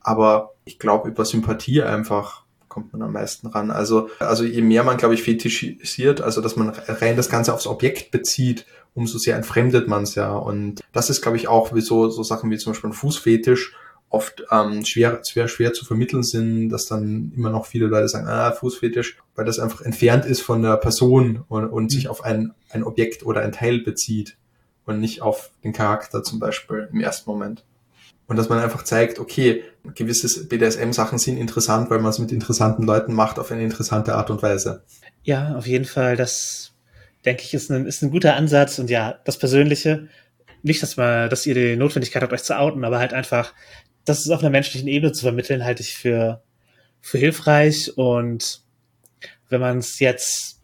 Aber ich glaube, über Sympathie einfach kommt man am meisten ran. Also, also je mehr man, glaube ich, fetischisiert, also dass man rein das Ganze aufs Objekt bezieht, umso sehr entfremdet man es ja. Und das ist, glaube ich, auch wie so, so Sachen wie zum Beispiel ein Fußfetisch oft ähm, schwer, schwer, schwer zu vermitteln sind, dass dann immer noch viele Leute sagen, ah, Fußfetisch, weil das einfach entfernt ist von der Person und, und mhm. sich auf ein, ein Objekt oder ein Teil bezieht und nicht auf den Charakter zum Beispiel im ersten Moment. Und dass man einfach zeigt, okay, gewisse BDSM-Sachen sind interessant, weil man es mit interessanten Leuten macht auf eine interessante Art und Weise. Ja, auf jeden Fall. Das, denke ich, ist ein, ist ein guter Ansatz. Und ja, das Persönliche, nicht, dass man, dass ihr die Notwendigkeit habt, euch zu outen, aber halt einfach, das ist auf einer menschlichen Ebene zu vermitteln, halte ich für, für hilfreich. Und wenn man es jetzt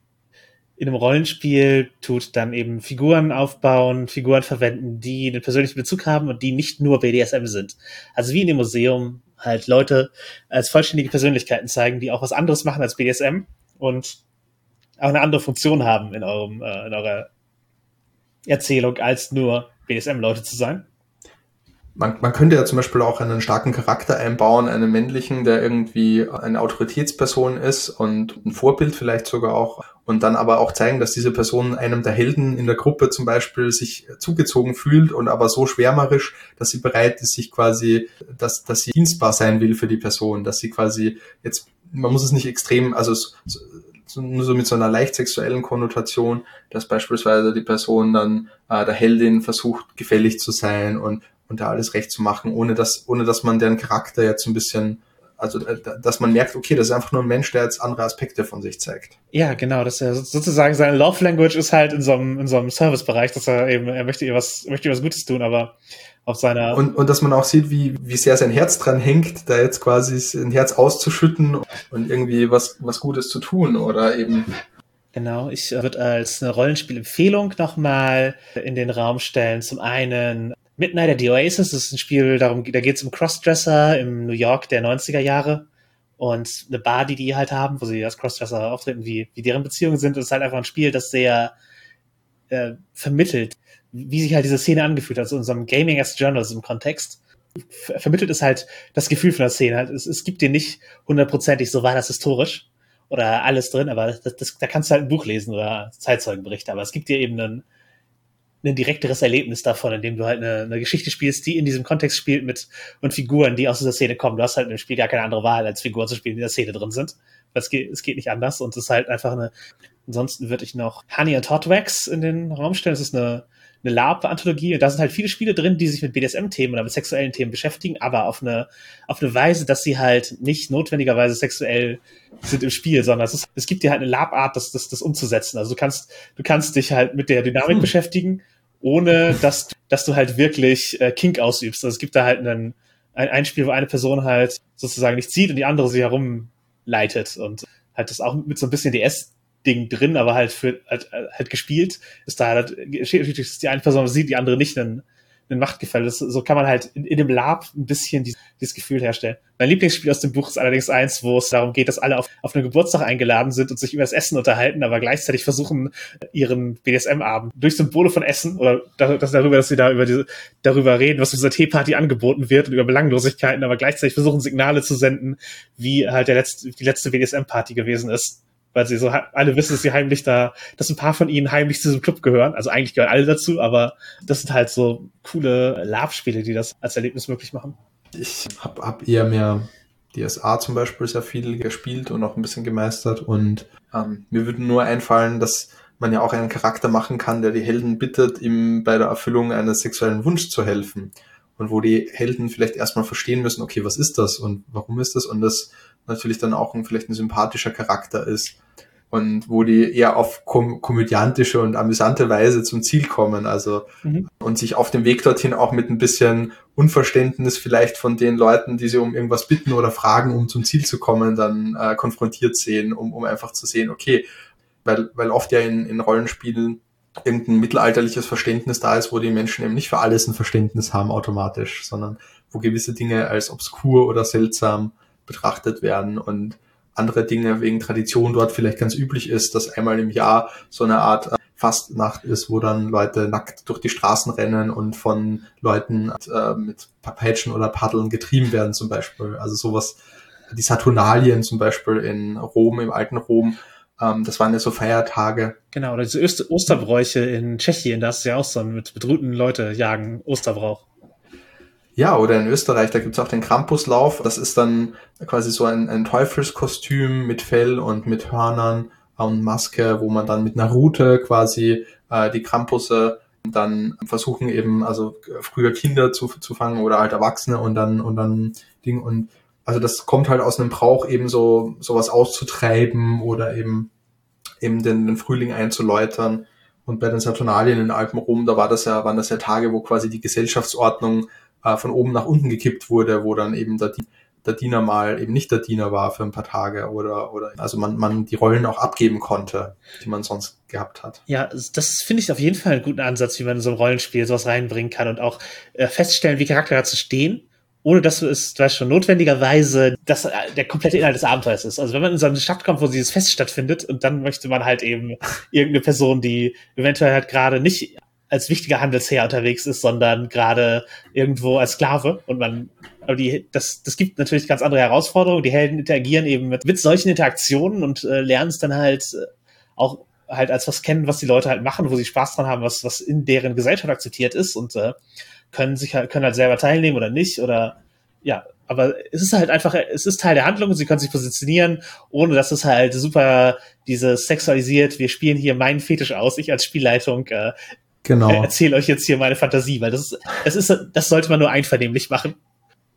in einem Rollenspiel tut, dann eben Figuren aufbauen, Figuren verwenden, die einen persönlichen Bezug haben und die nicht nur BDSM sind. Also wie in dem Museum halt Leute als vollständige Persönlichkeiten zeigen, die auch was anderes machen als BDSM und auch eine andere Funktion haben in eurem, äh, in eurer Erzählung, als nur BDSM-Leute zu sein. Man, man könnte ja zum Beispiel auch einen starken Charakter einbauen, einen männlichen, der irgendwie eine Autoritätsperson ist und ein Vorbild vielleicht sogar auch und dann aber auch zeigen, dass diese Person einem der Helden in der Gruppe zum Beispiel sich zugezogen fühlt und aber so schwärmerisch, dass sie bereit ist, sich quasi, dass, dass sie dienstbar sein will für die Person, dass sie quasi jetzt, man muss es nicht extrem, also so, nur so mit so einer leicht sexuellen Konnotation, dass beispielsweise die Person dann äh, der Heldin versucht, gefällig zu sein und, und da alles recht zu machen, ohne dass, ohne dass man deren Charakter jetzt ein bisschen also, äh, dass man merkt, okay, das ist einfach nur ein Mensch, der jetzt andere Aspekte von sich zeigt. Ja, genau. Das ist ja sozusagen seine Love Language ist halt in so einem, in so einem Servicebereich, dass er eben, er möchte ihr was, möchte ihr was Gutes tun, aber auf seiner. Und, und dass man auch sieht, wie, wie sehr sein Herz dran hängt, da jetzt quasi sein Herz auszuschütten und irgendwie was, was Gutes zu tun oder eben. Genau, ich äh, würde als eine Rollenspielempfehlung nochmal in den Raum stellen. Zum einen Midnight at the Oasis ist ein Spiel, darum, da geht es um Crossdresser im New York der 90er Jahre und eine Bar, die die halt haben, wo sie als Crossdresser auftreten, wie, wie deren Beziehungen sind. Und ist halt einfach ein Spiel, das sehr äh, vermittelt, wie sich halt diese Szene angefühlt hat, so in einem Gaming as Journalism Kontext. Vermittelt es halt das Gefühl von der Szene. Halt, es, es gibt dir nicht hundertprozentig, so war das historisch oder alles drin, aber das, das, da kannst du halt ein Buch lesen oder Zeitzeugenberichte, aber es gibt dir eben einen, ein direkteres Erlebnis davon, indem du halt eine, eine Geschichte spielst, die in diesem Kontext spielt mit und Figuren, die aus dieser Szene kommen. Du hast halt im Spiel gar keine andere Wahl, als Figuren zu spielen, die in der Szene drin sind. Weil es geht, es geht nicht anders und es ist halt einfach eine. Ansonsten würde ich noch Honey and Hot Wax in den Raum stellen. Das ist eine, eine LARP-Anthologie und da sind halt viele Spiele drin, die sich mit BDSM-Themen oder mit sexuellen Themen beschäftigen, aber auf eine, auf eine Weise, dass sie halt nicht notwendigerweise sexuell sind im Spiel, sondern es, ist, es gibt dir halt eine LARP-Art, das, das, das umzusetzen. Also du kannst, du kannst dich halt mit der Dynamik hm. *laughs* beschäftigen ohne dass, dass du halt wirklich äh, Kink ausübst. Also es gibt da halt einen, ein, ein Spiel, wo eine Person halt sozusagen nicht zieht und die andere sie herumleitet und halt das auch mit so ein bisschen DS-Ding drin, aber halt für halt, halt gespielt ist da halt, die eine Person sieht, die andere nicht, dann ein Machtgefälle. Das, so kann man halt in, in dem Lab ein bisschen die, dieses Gefühl herstellen. Mein Lieblingsspiel aus dem Buch ist allerdings eins, wo es darum geht, dass alle auf, auf einen Geburtstag eingeladen sind und sich über das Essen unterhalten, aber gleichzeitig versuchen, ihren BDSM-Abend durch Symbole von Essen oder das darüber, dass sie da über diese, darüber reden, was für dieser Teeparty angeboten wird und über Belanglosigkeiten, aber gleichzeitig versuchen, Signale zu senden, wie halt der letzte, die letzte BDSM-Party gewesen ist weil sie so alle wissen, dass sie heimlich da, dass ein paar von ihnen heimlich zu diesem Club gehören. Also eigentlich gehören alle dazu, aber das sind halt so coole Lab-Spiele, die das als Erlebnis möglich machen. Ich habe hab eher mehr DSA zum Beispiel sehr viel gespielt und auch ein bisschen gemeistert und ähm, mir würde nur einfallen, dass man ja auch einen Charakter machen kann, der die Helden bittet, ihm bei der Erfüllung eines sexuellen Wunsch zu helfen. Und wo die Helden vielleicht erstmal verstehen müssen, okay, was ist das und warum ist das? Und das natürlich dann auch ein, vielleicht ein sympathischer Charakter ist und wo die eher auf kom komödiantische und amüsante Weise zum Ziel kommen, also mhm. und sich auf dem Weg dorthin auch mit ein bisschen Unverständnis vielleicht von den Leuten, die sie um irgendwas bitten oder fragen, um zum Ziel zu kommen, dann äh, konfrontiert sehen, um, um einfach zu sehen, okay, weil, weil oft ja in, in Rollenspielen irgendein mittelalterliches Verständnis da ist, wo die Menschen eben nicht für alles ein Verständnis haben automatisch, sondern wo gewisse Dinge als obskur oder seltsam betrachtet werden und andere Dinge wegen Tradition dort vielleicht ganz üblich ist, dass einmal im Jahr so eine Art äh, Fastnacht ist, wo dann Leute nackt durch die Straßen rennen und von Leuten äh, mit Peitschen oder Paddeln getrieben werden zum Beispiel. Also sowas, die Saturnalien zum Beispiel in Rom, im alten Rom, ähm, das waren ja so Feiertage. Genau, oder diese Öster Osterbräuche in Tschechien, da ist ja auch so mit bedrückten Leute jagen Osterbrauch. Ja, oder in Österreich, da gibt's auch den Krampuslauf. Das ist dann quasi so ein, ein Teufelskostüm mit Fell und mit Hörnern und Maske, wo man dann mit einer Route quasi äh, die Krampusse dann versuchen eben, also früher Kinder zu, zu fangen oder halt Erwachsene und dann und dann Ding und also das kommt halt aus einem Brauch eben so sowas auszutreiben oder eben eben den, den Frühling einzuläutern. Und bei den Saturnalien in Alpenrom, da war das ja, waren das ja Tage, wo quasi die Gesellschaftsordnung äh, von oben nach unten gekippt wurde, wo dann eben der, der Diener mal eben nicht der Diener war für ein paar Tage oder, oder also man, man die Rollen auch abgeben konnte, die man sonst gehabt hat. Ja, das finde ich auf jeden Fall einen guten Ansatz, wie man in so ein Rollenspiel sowas reinbringen kann und auch äh, feststellen, wie Charaktere zu stehen ohne dass es weißt schon notwendigerweise dass der komplette Inhalt des Abenteuers ist. Also wenn man in so eine Stadt kommt, wo dieses Fest stattfindet und dann möchte man halt eben irgendeine Person, die eventuell halt gerade nicht als wichtiger Handelsherr unterwegs ist, sondern gerade irgendwo als Sklave und man aber die, das, das gibt natürlich ganz andere Herausforderungen. Die Helden interagieren eben mit, mit solchen Interaktionen und äh, lernen es dann halt äh, auch halt als was kennen, was die Leute halt machen, wo sie Spaß dran haben, was, was in deren Gesellschaft akzeptiert ist und äh, können sich halt, können halt selber teilnehmen oder nicht oder ja, aber es ist halt einfach, es ist Teil der Handlung und sie können sich positionieren, ohne dass es halt super dieses sexualisiert, wir spielen hier meinen Fetisch aus, ich als Spielleitung äh, genau. erzähle euch jetzt hier meine Fantasie, weil das ist, das ist, das sollte man nur einvernehmlich machen.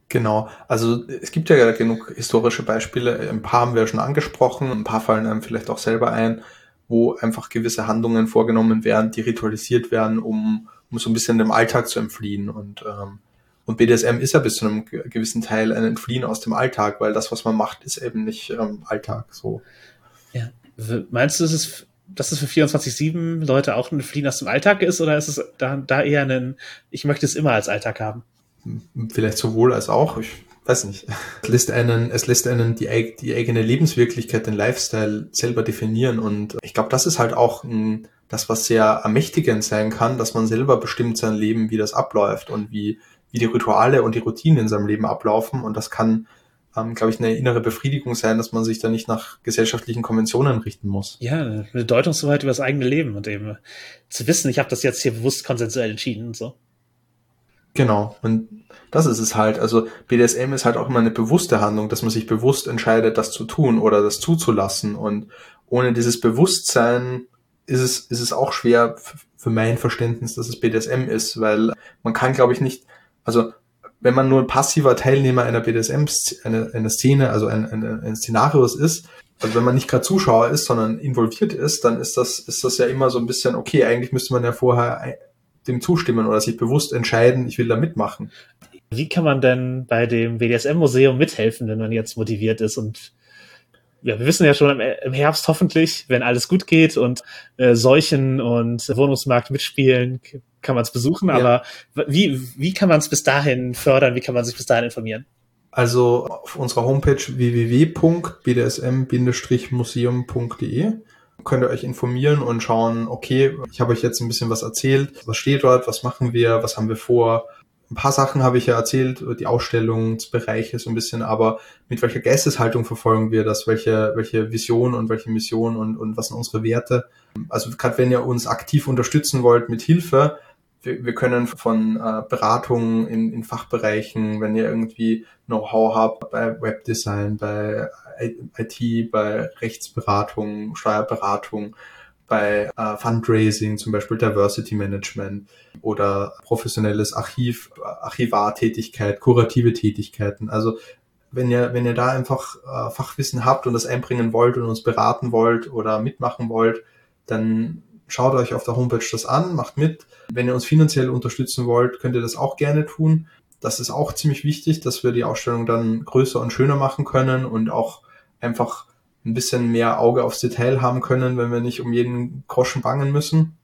Genau, also es gibt ja genug historische Beispiele, ein paar haben wir schon angesprochen, ein paar fallen einem vielleicht auch selber ein, wo einfach gewisse Handlungen vorgenommen werden, die ritualisiert werden, um, um so ein bisschen dem Alltag zu entfliehen. Und, ähm, und BDSM ist ja bis zu einem gewissen Teil ein Entfliehen aus dem Alltag, weil das, was man macht, ist eben nicht ähm, Alltag so. Ja. Meinst du, es ist dass es für 24-7 Leute auch ein Fliehen aus dem Alltag ist oder ist es da, da eher ein, ich möchte es immer als Alltag haben? Vielleicht sowohl als auch. Ich weiß nicht. Es lässt einen, es lässt einen die, die eigene Lebenswirklichkeit, den Lifestyle selber definieren. Und ich glaube, das ist halt auch ein, das, was sehr ermächtigend sein kann, dass man selber bestimmt sein Leben, wie das abläuft und wie, wie die Rituale und die Routinen in seinem Leben ablaufen. Und das kann, ähm, glaube ich, eine innere Befriedigung sein, dass man sich da nicht nach gesellschaftlichen Konventionen richten muss. Ja, eine Bedeutungshoheit über das eigene Leben und eben zu wissen, ich habe das jetzt hier bewusst konsensuell entschieden und so. Genau, und das ist es halt. Also BDSM ist halt auch immer eine bewusste Handlung, dass man sich bewusst entscheidet, das zu tun oder das zuzulassen. Und ohne dieses Bewusstsein ist es, ist es auch schwer für mein Verständnis, dass es BDSM ist, weil man kann, glaube ich, nicht, also wenn man nur ein passiver Teilnehmer einer BDSM, einer, einer Szene, also ein, ein, ein Szenarios ist, also wenn man nicht gerade Zuschauer ist, sondern involviert ist, dann ist das, ist das ja immer so ein bisschen, okay, eigentlich müsste man ja vorher dem zustimmen oder sich bewusst entscheiden, ich will da mitmachen. Wie kann man denn bei dem BDSM-Museum mithelfen, wenn man jetzt motiviert ist und ja, wir wissen ja schon im Herbst hoffentlich, wenn alles gut geht und äh, Seuchen und Wohnungsmarkt mitspielen, kann man es besuchen. Ja. Aber wie, wie kann man es bis dahin fördern? Wie kann man sich bis dahin informieren? Also auf unserer Homepage www.bdsm-museum.de könnt ihr euch informieren und schauen, okay, ich habe euch jetzt ein bisschen was erzählt, was steht dort, was machen wir, was haben wir vor, ein paar Sachen habe ich ja erzählt, die Ausstellungsbereiche so ein bisschen, aber mit welcher Geisteshaltung verfolgen wir das, welche, welche Vision und welche Mission und, und was sind unsere Werte. Also gerade wenn ihr uns aktiv unterstützen wollt mit Hilfe, wir, wir können von äh, Beratungen in, in Fachbereichen, wenn ihr irgendwie Know-how habt bei Webdesign, bei IT, bei Rechtsberatung, Steuerberatung, bei äh, Fundraising, zum Beispiel Diversity Management oder professionelles Archiv, Archivartätigkeit, kurative Tätigkeiten. Also wenn ihr, wenn ihr da einfach äh, Fachwissen habt und das einbringen wollt und uns beraten wollt oder mitmachen wollt, dann schaut euch auf der Homepage das an, macht mit. Wenn ihr uns finanziell unterstützen wollt, könnt ihr das auch gerne tun. Das ist auch ziemlich wichtig, dass wir die Ausstellung dann größer und schöner machen können und auch einfach ein bisschen mehr Auge aufs Detail haben können, wenn wir nicht um jeden Groschen bangen müssen.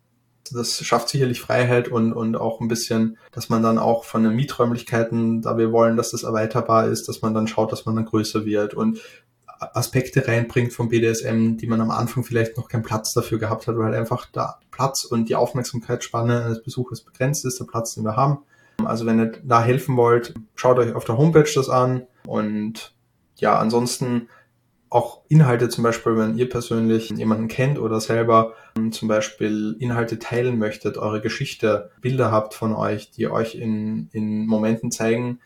Das schafft sicherlich Freiheit und, und auch ein bisschen, dass man dann auch von den Mieträumlichkeiten, da wir wollen, dass das erweiterbar ist, dass man dann schaut, dass man dann größer wird und Aspekte reinbringt vom BDSM, die man am Anfang vielleicht noch keinen Platz dafür gehabt hat, weil einfach da Platz und die Aufmerksamkeitsspanne eines Besuchers begrenzt ist, der Platz, den wir haben. Also wenn ihr da helfen wollt, schaut euch auf der Homepage das an und ja, ansonsten auch Inhalte zum Beispiel, wenn ihr persönlich jemanden kennt oder selber ähm, zum Beispiel Inhalte teilen möchtet, eure Geschichte, Bilder habt von euch, die euch in, in Momenten zeigen,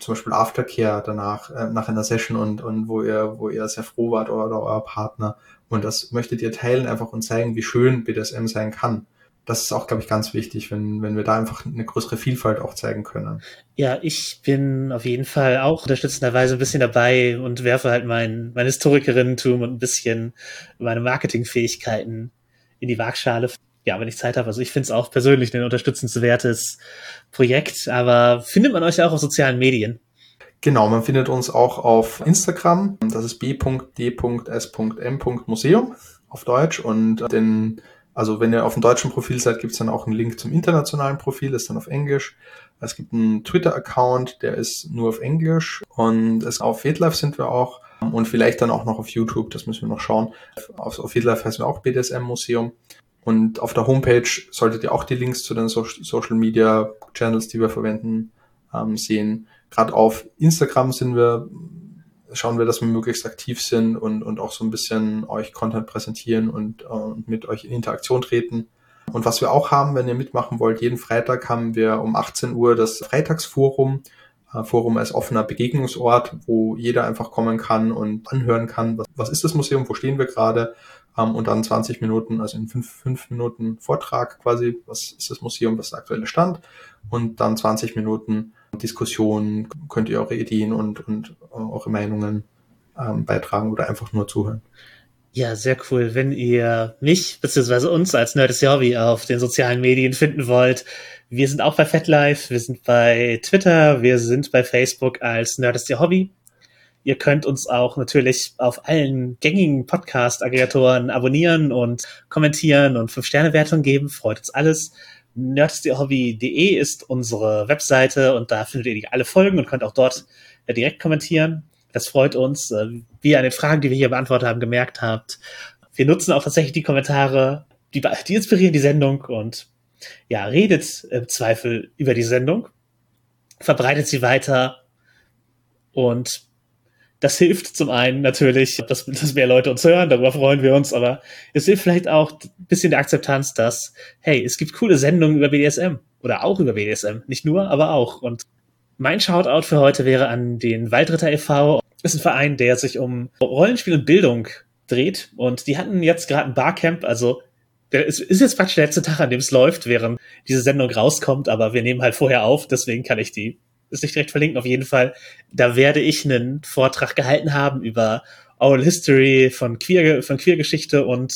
zum Beispiel Aftercare danach, äh, nach einer Session und, und wo ihr, wo ihr sehr froh wart oder, oder euer Partner. Und das möchtet ihr teilen einfach und zeigen, wie schön BDSM sein kann das ist auch, glaube ich, ganz wichtig, wenn, wenn wir da einfach eine größere Vielfalt auch zeigen können. Ja, ich bin auf jeden Fall auch unterstützenderweise ein bisschen dabei und werfe halt mein, mein Historikerinnentum und ein bisschen meine Marketingfähigkeiten in die Waagschale. Ja, wenn ich Zeit habe. Also ich finde es auch persönlich ein unterstützenswertes Projekt, aber findet man euch auch auf sozialen Medien? Genau, man findet uns auch auf Instagram. Das ist b.d.s.m.museum auf Deutsch und den also wenn ihr auf dem deutschen Profil seid, gibt es dann auch einen Link zum internationalen Profil, ist dann auf Englisch. Es gibt einen Twitter-Account, der ist nur auf Englisch und es, auf FedLife sind wir auch und vielleicht dann auch noch auf YouTube, das müssen wir noch schauen. Auf, auf FedLife heißen wir auch BDSM Museum. Und auf der Homepage solltet ihr auch die Links zu den so Social Media Channels, die wir verwenden, ähm, sehen. Gerade auf Instagram sind wir schauen wir, dass wir möglichst aktiv sind und, und auch so ein bisschen euch Content präsentieren und, äh, und mit euch in Interaktion treten. Und was wir auch haben, wenn ihr mitmachen wollt, jeden Freitag haben wir um 18 Uhr das Freitagsforum. Äh, Forum als offener Begegnungsort, wo jeder einfach kommen kann und anhören kann, was, was ist das Museum, wo stehen wir gerade, ähm, und dann 20 Minuten, also in fünf, fünf Minuten Vortrag quasi, was ist das Museum, was ist der aktuelle Stand, und dann 20 Minuten Diskussion, könnt ihr eure Ideen und, und eure Meinungen ähm, beitragen oder einfach nur zuhören. Ja, sehr cool. Wenn ihr mich bzw. uns als Nerd is Hobby auf den sozialen Medien finden wollt, wir sind auch bei FetLife, wir sind bei Twitter, wir sind bei Facebook als Nerd is Hobby. Ihr könnt uns auch natürlich auf allen gängigen Podcast-Aggregatoren abonnieren und kommentieren und Fünf-Sterne-Wertungen geben. Freut uns alles nerdstehobby.de ist unsere Webseite und da findet ihr alle Folgen und könnt auch dort ja, direkt kommentieren. Das freut uns. Äh, wie ihr an den Fragen, die wir hier beantwortet haben, gemerkt habt. Wir nutzen auch tatsächlich die Kommentare, die, die inspirieren die Sendung und ja, redet im Zweifel über die Sendung, verbreitet sie weiter und das hilft zum einen natürlich, dass, dass mehr Leute uns hören, darüber freuen wir uns, aber es hilft vielleicht auch ein bisschen der Akzeptanz, dass, hey, es gibt coole Sendungen über BDSM oder auch über BDSM. Nicht nur, aber auch. Und mein Shoutout für heute wäre an den Waldritter e.V. Ist ein Verein, der sich um Rollenspiel und Bildung dreht. Und die hatten jetzt gerade ein Barcamp, also ist, ist jetzt praktisch der letzte Tag, an dem es läuft, während diese Sendung rauskommt, aber wir nehmen halt vorher auf, deswegen kann ich die ist nicht direkt verlinken, auf jeden Fall. Da werde ich einen Vortrag gehalten haben über Oral History von Queer, von Queergeschichte und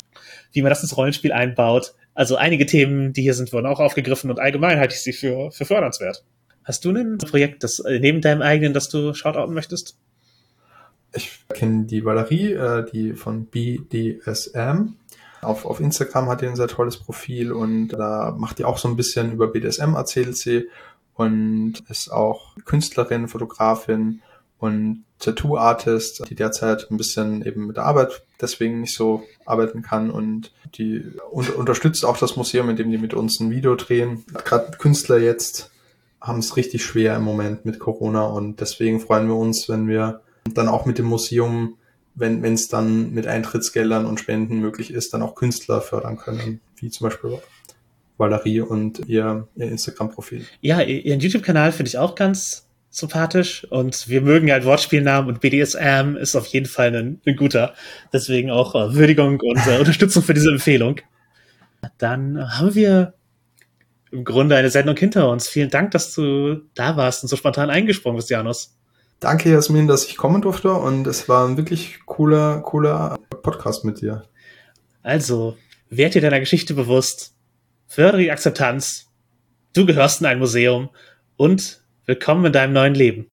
wie man das ins Rollenspiel einbaut. Also einige Themen, die hier sind, wurden auch aufgegriffen und allgemein halte ich sie für, für fördernswert. Hast du ein Projekt, das äh, neben deinem eigenen, das du shoutouten möchtest? Ich kenne die Valerie, äh, die von BDSM. Auf, auf Instagram hat die ein sehr tolles Profil und da macht die auch so ein bisschen über BDSM, erzählt sie und ist auch Künstlerin, Fotografin und Tattoo-Artist, die derzeit ein bisschen eben mit der Arbeit deswegen nicht so arbeiten kann. Und die un unterstützt auch das Museum, indem die mit uns ein Video drehen. Gerade Künstler jetzt haben es richtig schwer im Moment mit Corona. Und deswegen freuen wir uns, wenn wir dann auch mit dem Museum, wenn es dann mit Eintrittsgeldern und Spenden möglich ist, dann auch Künstler fördern können, wie zum Beispiel Valerie und ihr, ihr Instagram-Profil. Ja, ihren YouTube-Kanal finde ich auch ganz sympathisch und wir mögen halt Wortspielnamen und BDSM ist auf jeden Fall ein, ein guter. Deswegen auch äh, Würdigung und äh, Unterstützung für diese Empfehlung. Dann haben wir im Grunde eine Sendung hinter uns. Vielen Dank, dass du da warst und so spontan eingesprungen bist, Janus. Danke, Jasmin, dass ich kommen durfte und es war ein wirklich cooler, cooler Podcast mit dir. Also, werd dir deiner Geschichte bewusst, fördere die Akzeptanz, du gehörst in ein Museum und willkommen in deinem neuen Leben.